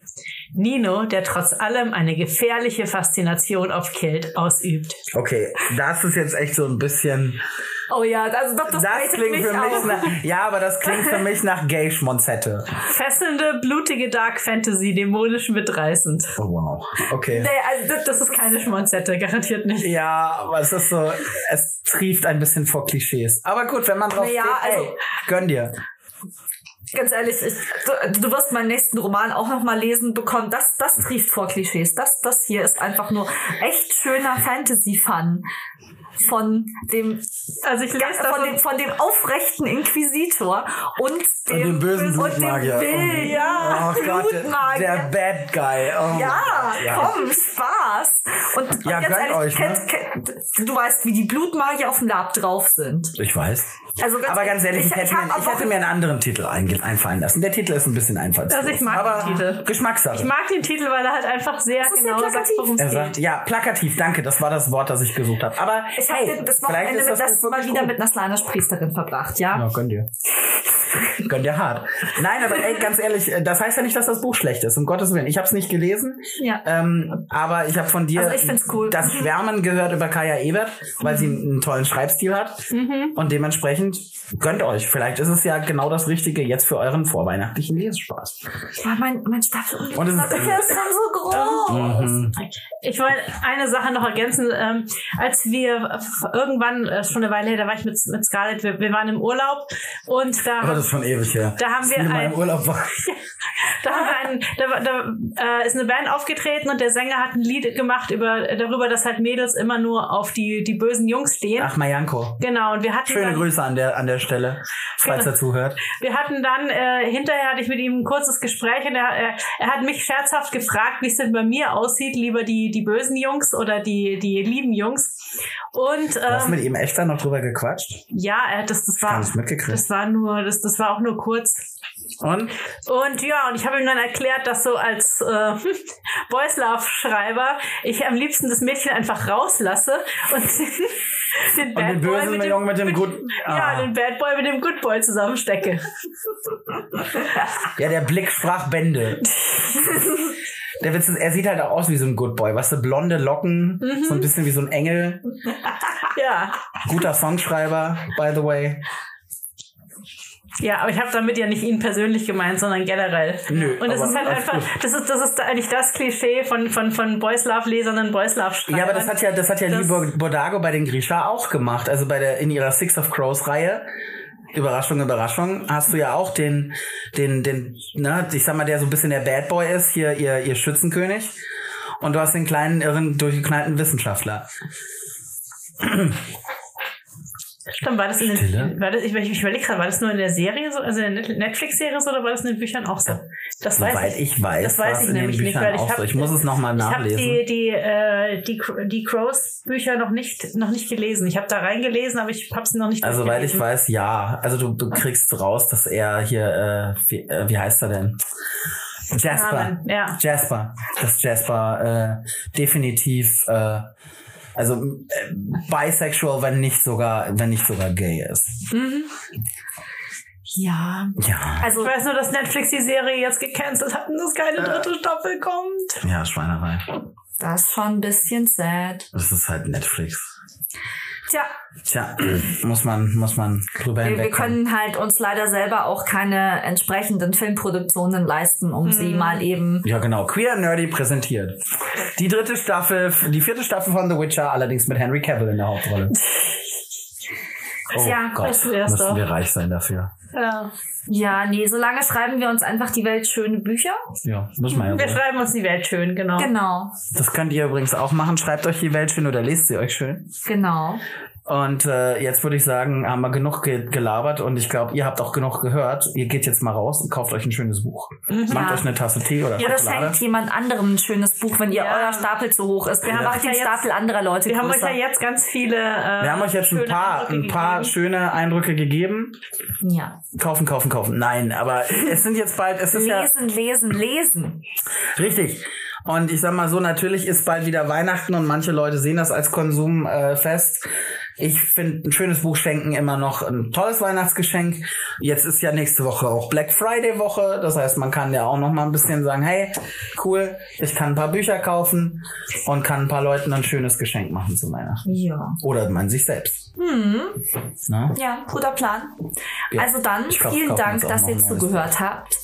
Nino, der trotz allem eine gefährliche Faszination auf Kjeld ausübt. Okay, das ist jetzt echt so ein bisschen. Oh ja, also das, das, Das klingt für mich nach, ja, aber das klingt für mich nach Gay Schmonzette. Fesselnde, blutige Dark Fantasy, dämonisch mitreißend. Oh wow. Okay. Nee, also das, das ist keine Schmonzette, garantiert nicht. Ja, aber es ist so, es trieft ein bisschen vor Klischees. Aber gut, wenn man drauf Naja, steht, ey, also- gönn dir. Ganz ehrlich, ich, du, du wirst meinen nächsten Roman auch noch mal lesen bekommen. Das, das trieft vor Klischees. Das, das hier ist einfach nur echt schöner Fantasy-Fun. Von dem, Also ich lese von dem, von dem aufrechten Inquisitor und dem, Und den bösen und dem Blutmagier. Will, ja, oh Gott, Blutmagier. der Bad Guy. Oh Ja, ja. komm, Spaß. Und, Ja, und gönnt ehrlich, euch, ne? kennt, kennt, du weißt, wie die Blutmagier auf dem Lab drauf sind. Ich weiß. Also ganz Aber ganz ehrlich, ich, ich, hätte, mir, ich hätte mir einen anderen Titel einfallen lassen. Der Titel ist ein bisschen einfallslos. Also ich mag aber den Titel. Geschmackssache. Ich mag den Titel, weil er halt einfach sehr genau sagt, worum es er geht. sagt, ja, plakativ, danke, das war das Wort, das ich gesucht habe. Aber Ich habe hey, das vielleicht Wochenende ist das das mal wieder gut. mit einer Slanisch-Priesterin verbracht, ja? Ja, gönn dir. <laughs> gönn dir hart. Nein, aber ey, ganz ehrlich, äh, das heißt ja nicht, dass das Buch schlecht ist, um Gottes Willen. Ich habe es nicht gelesen, Ja. ähm, aber ich habe von dir Also ich find's cool. das Schwärmen gehört über Kaya Ebert, weil sie einen tollen Schreibstil hat Mhm. und dementsprechend gönnt euch. Vielleicht ist es ja genau das Richtige jetzt für euren vorweihnachtlichen Lesespaß. Ja, mein, mein Stapel Und es ist- ist so groß. Mhm. Ich wollte eine Sache noch ergänzen. Ähm, als wir irgendwann, äh, schon eine Weile her, da war ich mit, mit Scarlett, wir, wir waren im Urlaub und da, Aber das ist schon ewig her. Da haben wir ein- im Urlaub war. <laughs> da, haben wir einen, da, da äh, ist eine Band aufgetreten und der Sänger hat ein Lied gemacht über darüber, dass halt Mädels immer nur auf die, die bösen Jungs stehen. Ach, Mayanko. Genau, und wir hatten Schöne dann, Grüße an der, an der Stelle, falls Genau. er zuhört. Wir hatten dann, äh, hinterher hatte ich mit ihm ein kurzes Gespräch und er, er, er hat mich scherzhaft gefragt, wie es denn bei mir aussieht, lieber die, die bösen Jungs oder die, die lieben Jungs. Und Du hast ähm, mit ihm echt da noch drüber gequatscht? ja, er, das, das war, das war nur, das, das war auch nur kurz. Und? Und ja, und ich habe ihm dann erklärt, dass so als äh, <laughs> Boys Love Schreiber ich am liebsten das Mädchen einfach rauslasse und den, <laughs> den Und den bösen Jungen mit dem Good- ja, Ah. den Bad Boy mit dem Good Boy zusammenstecke. Ja, der Blick sprach Bände. Der Witz ist, er sieht halt auch aus wie so ein Good Boy. Weißt du, blonde Locken, Mhm. so ein bisschen wie so ein Engel. Ja. Guter Songschreiber, by the way. Ja, aber ich habe damit ja nicht ihn persönlich gemeint, sondern generell. Nö, und das ist halt einfach, das ist, das ist eigentlich das Klischee von, von, von Boys Love Lesern und Boys Love Schreibern. Ja, aber das hat ja, das hat ja Das- Lee Bordago bei den Grisha auch gemacht. Also bei der, in ihrer Six of Crows Reihe. Überraschung, Überraschung, hast du ja auch den, den, den, ne, ich sag mal, der so ein bisschen der Bad Boy ist, hier, ihr, ihr Schützenkönig. Und du hast den kleinen, irren, durchgeknallten Wissenschaftler. Stimmt, war das in den, war das, ich, ich überlege gerade, war das nur in der Serie so, also in der Net- Netflix-Serie so, oder war das in den Büchern auch so? Das weiß Soweit ich. ich weiß, das weiß ich nämlich nicht, weil ich auch hab- so. Ich muss es nochmal Ich habe nachlesen. die, die, äh, die, die Crows-Bücher noch nicht, noch nicht gelesen. Ich habe da reingelesen, aber ich habe sie noch nicht Also, weil ich weiß, ja. Also, du, du kriegst raus, dass er hier, äh, wie, äh, wie heißt er denn? Jasper. Ja. Jasper. Dass Jasper äh, definitiv, äh, also äh, bisexual, wenn nicht sogar, wenn nicht sogar gay ist. Ja. Ja. Ich Also, weiß nur, dass Netflix die Serie jetzt gecancelt hat und dass keine Äh. dritte Staffel kommt. Ja, Schweinerei. das ist schon ein bisschen sad. Das ist halt Netflix. Tja, Tja, <clears throat> muss man, muss man drüber wir, wir können halt uns leider selber auch keine entsprechenden Filmproduktionen leisten, um sie mal eben Ja, genau. Queer Nerdy präsentiert. Die dritte Staffel, die vierte Staffel von The Witcher, allerdings mit Henry Cavill in der Hauptrolle. <laughs> Oh Tja, Gott, das wär's müssen doch. wir reich sein dafür. Ja. Ja, nee, solange schreiben wir uns einfach die Welt schöne Bücher. Ja, muss man ja Wir schreiben uns die Welt schön, genau. Genau, Das könnt ihr übrigens auch machen. Schreibt euch die Welt schön oder lest sie euch schön. genau. Und äh, jetzt würde ich sagen, haben wir genug ge gelabert und ich glaube, ihr habt auch genug gehört. Ihr geht jetzt mal raus und kauft euch ein schönes Buch. Macht Ja. euch eine Tasse Tee oder Oder Schokolade. schenkt jemand anderem ein schönes Buch, wenn ihr Ja. euer Stapel zu hoch ist. Wir haben macht euch den ja jetzt- Stapel anderer Leute Wir haben euch größer. ja jetzt ganz viele. Äh, Wir haben euch jetzt ein schöne paar, Eindrücke ein paar gegeben. schöne Eindrücke gegeben. ja. Kaufen, kaufen, kaufen. Nein, aber es sind jetzt bald, es ist ja Lesen, lesen, lesen. Richtig. Und ich sag mal so, natürlich ist bald wieder Weihnachten und manche Leute sehen das als Konsumfest. Äh, Fest. Ich finde ein schönes Buch schenken immer noch ein tolles Weihnachtsgeschenk. Jetzt ist ja nächste Woche auch Black Friday Woche. Das heißt, man kann ja auch noch mal ein bisschen sagen, hey, cool, ich kann ein paar Bücher kaufen und kann ein paar Leuten ein schönes Geschenk machen zu Weihnachten. Ja. Oder man sich selbst. Hm. Ne? Ja, guter Plan. Ja. Also dann, glaub, vielen Dank, dass ihr zugehört habt.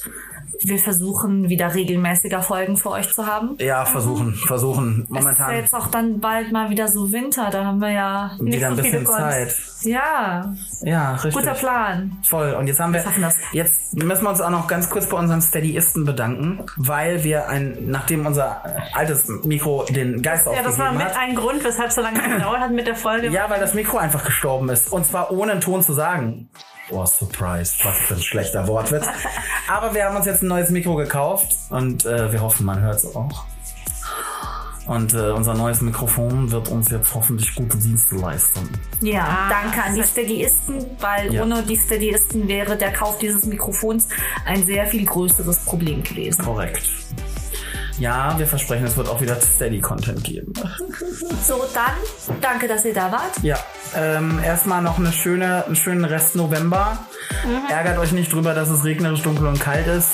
Wir versuchen wieder regelmäßiger Folgen für euch zu haben. Ja, versuchen, versuchen. Es ist ja Momentan jetzt auch dann bald mal wieder so Winter, da haben wir ja nicht wieder ein bisschen. Zeit. Ja, Ja, richtig. guter Plan. Voll. Und jetzt haben wir, Wir das. jetzt müssen wir uns auch noch ganz kurz bei unseren Steadyisten bedanken, weil wir ein, nachdem unser altes Mikro den Geist Ja, das war mit hat. ein Grund, weshalb es so lange gedauert hat mit der Folge. Ja, weil das Mikro einfach gestorben ist. Und zwar ohne einen Ton zu sagen. Oh, surprise. Was für ein schlechter Wortwitz. Aber wir haben uns jetzt ein neues Mikro gekauft und äh, wir hoffen, man hört es auch. Und äh, unser neues Mikrofon wird uns jetzt hoffentlich gute Dienste leisten. Ja, Ah, danke an die Steadyisten, weil Ja. ohne die Steadyisten wäre der Kauf dieses Mikrofons ein sehr viel größeres Problem gewesen. Korrekt. Ja, wir versprechen, es wird auch wieder Steady-Content geben. <laughs> So, dann danke, dass ihr da wart. Ja, ähm, erstmal noch eine schöne, einen schönen Rest November. Ärgert euch nicht drüber, dass es regnerisch, dunkel und kalt ist.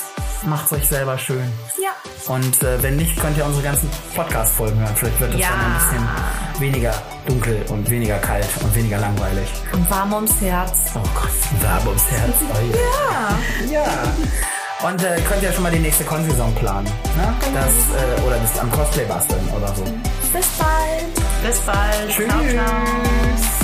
Macht's euch selber schön. Ja. Und äh, wenn nicht, könnt ihr unsere ganzen Podcast-Folgen hören. Vielleicht wird es Ja. dann ein bisschen weniger dunkel und weniger kalt und weniger langweilig. Und warm ums Herz. Oh Gott, Werbe ums Herz. Oh, ja. ja. Und äh, könnt ihr schon mal die nächste Con-Saison planen. Ne? Das, äh, oder das am Cosplay basteln oder so. Bis bald. Bis bald. Tschüss. Ciao, ciao.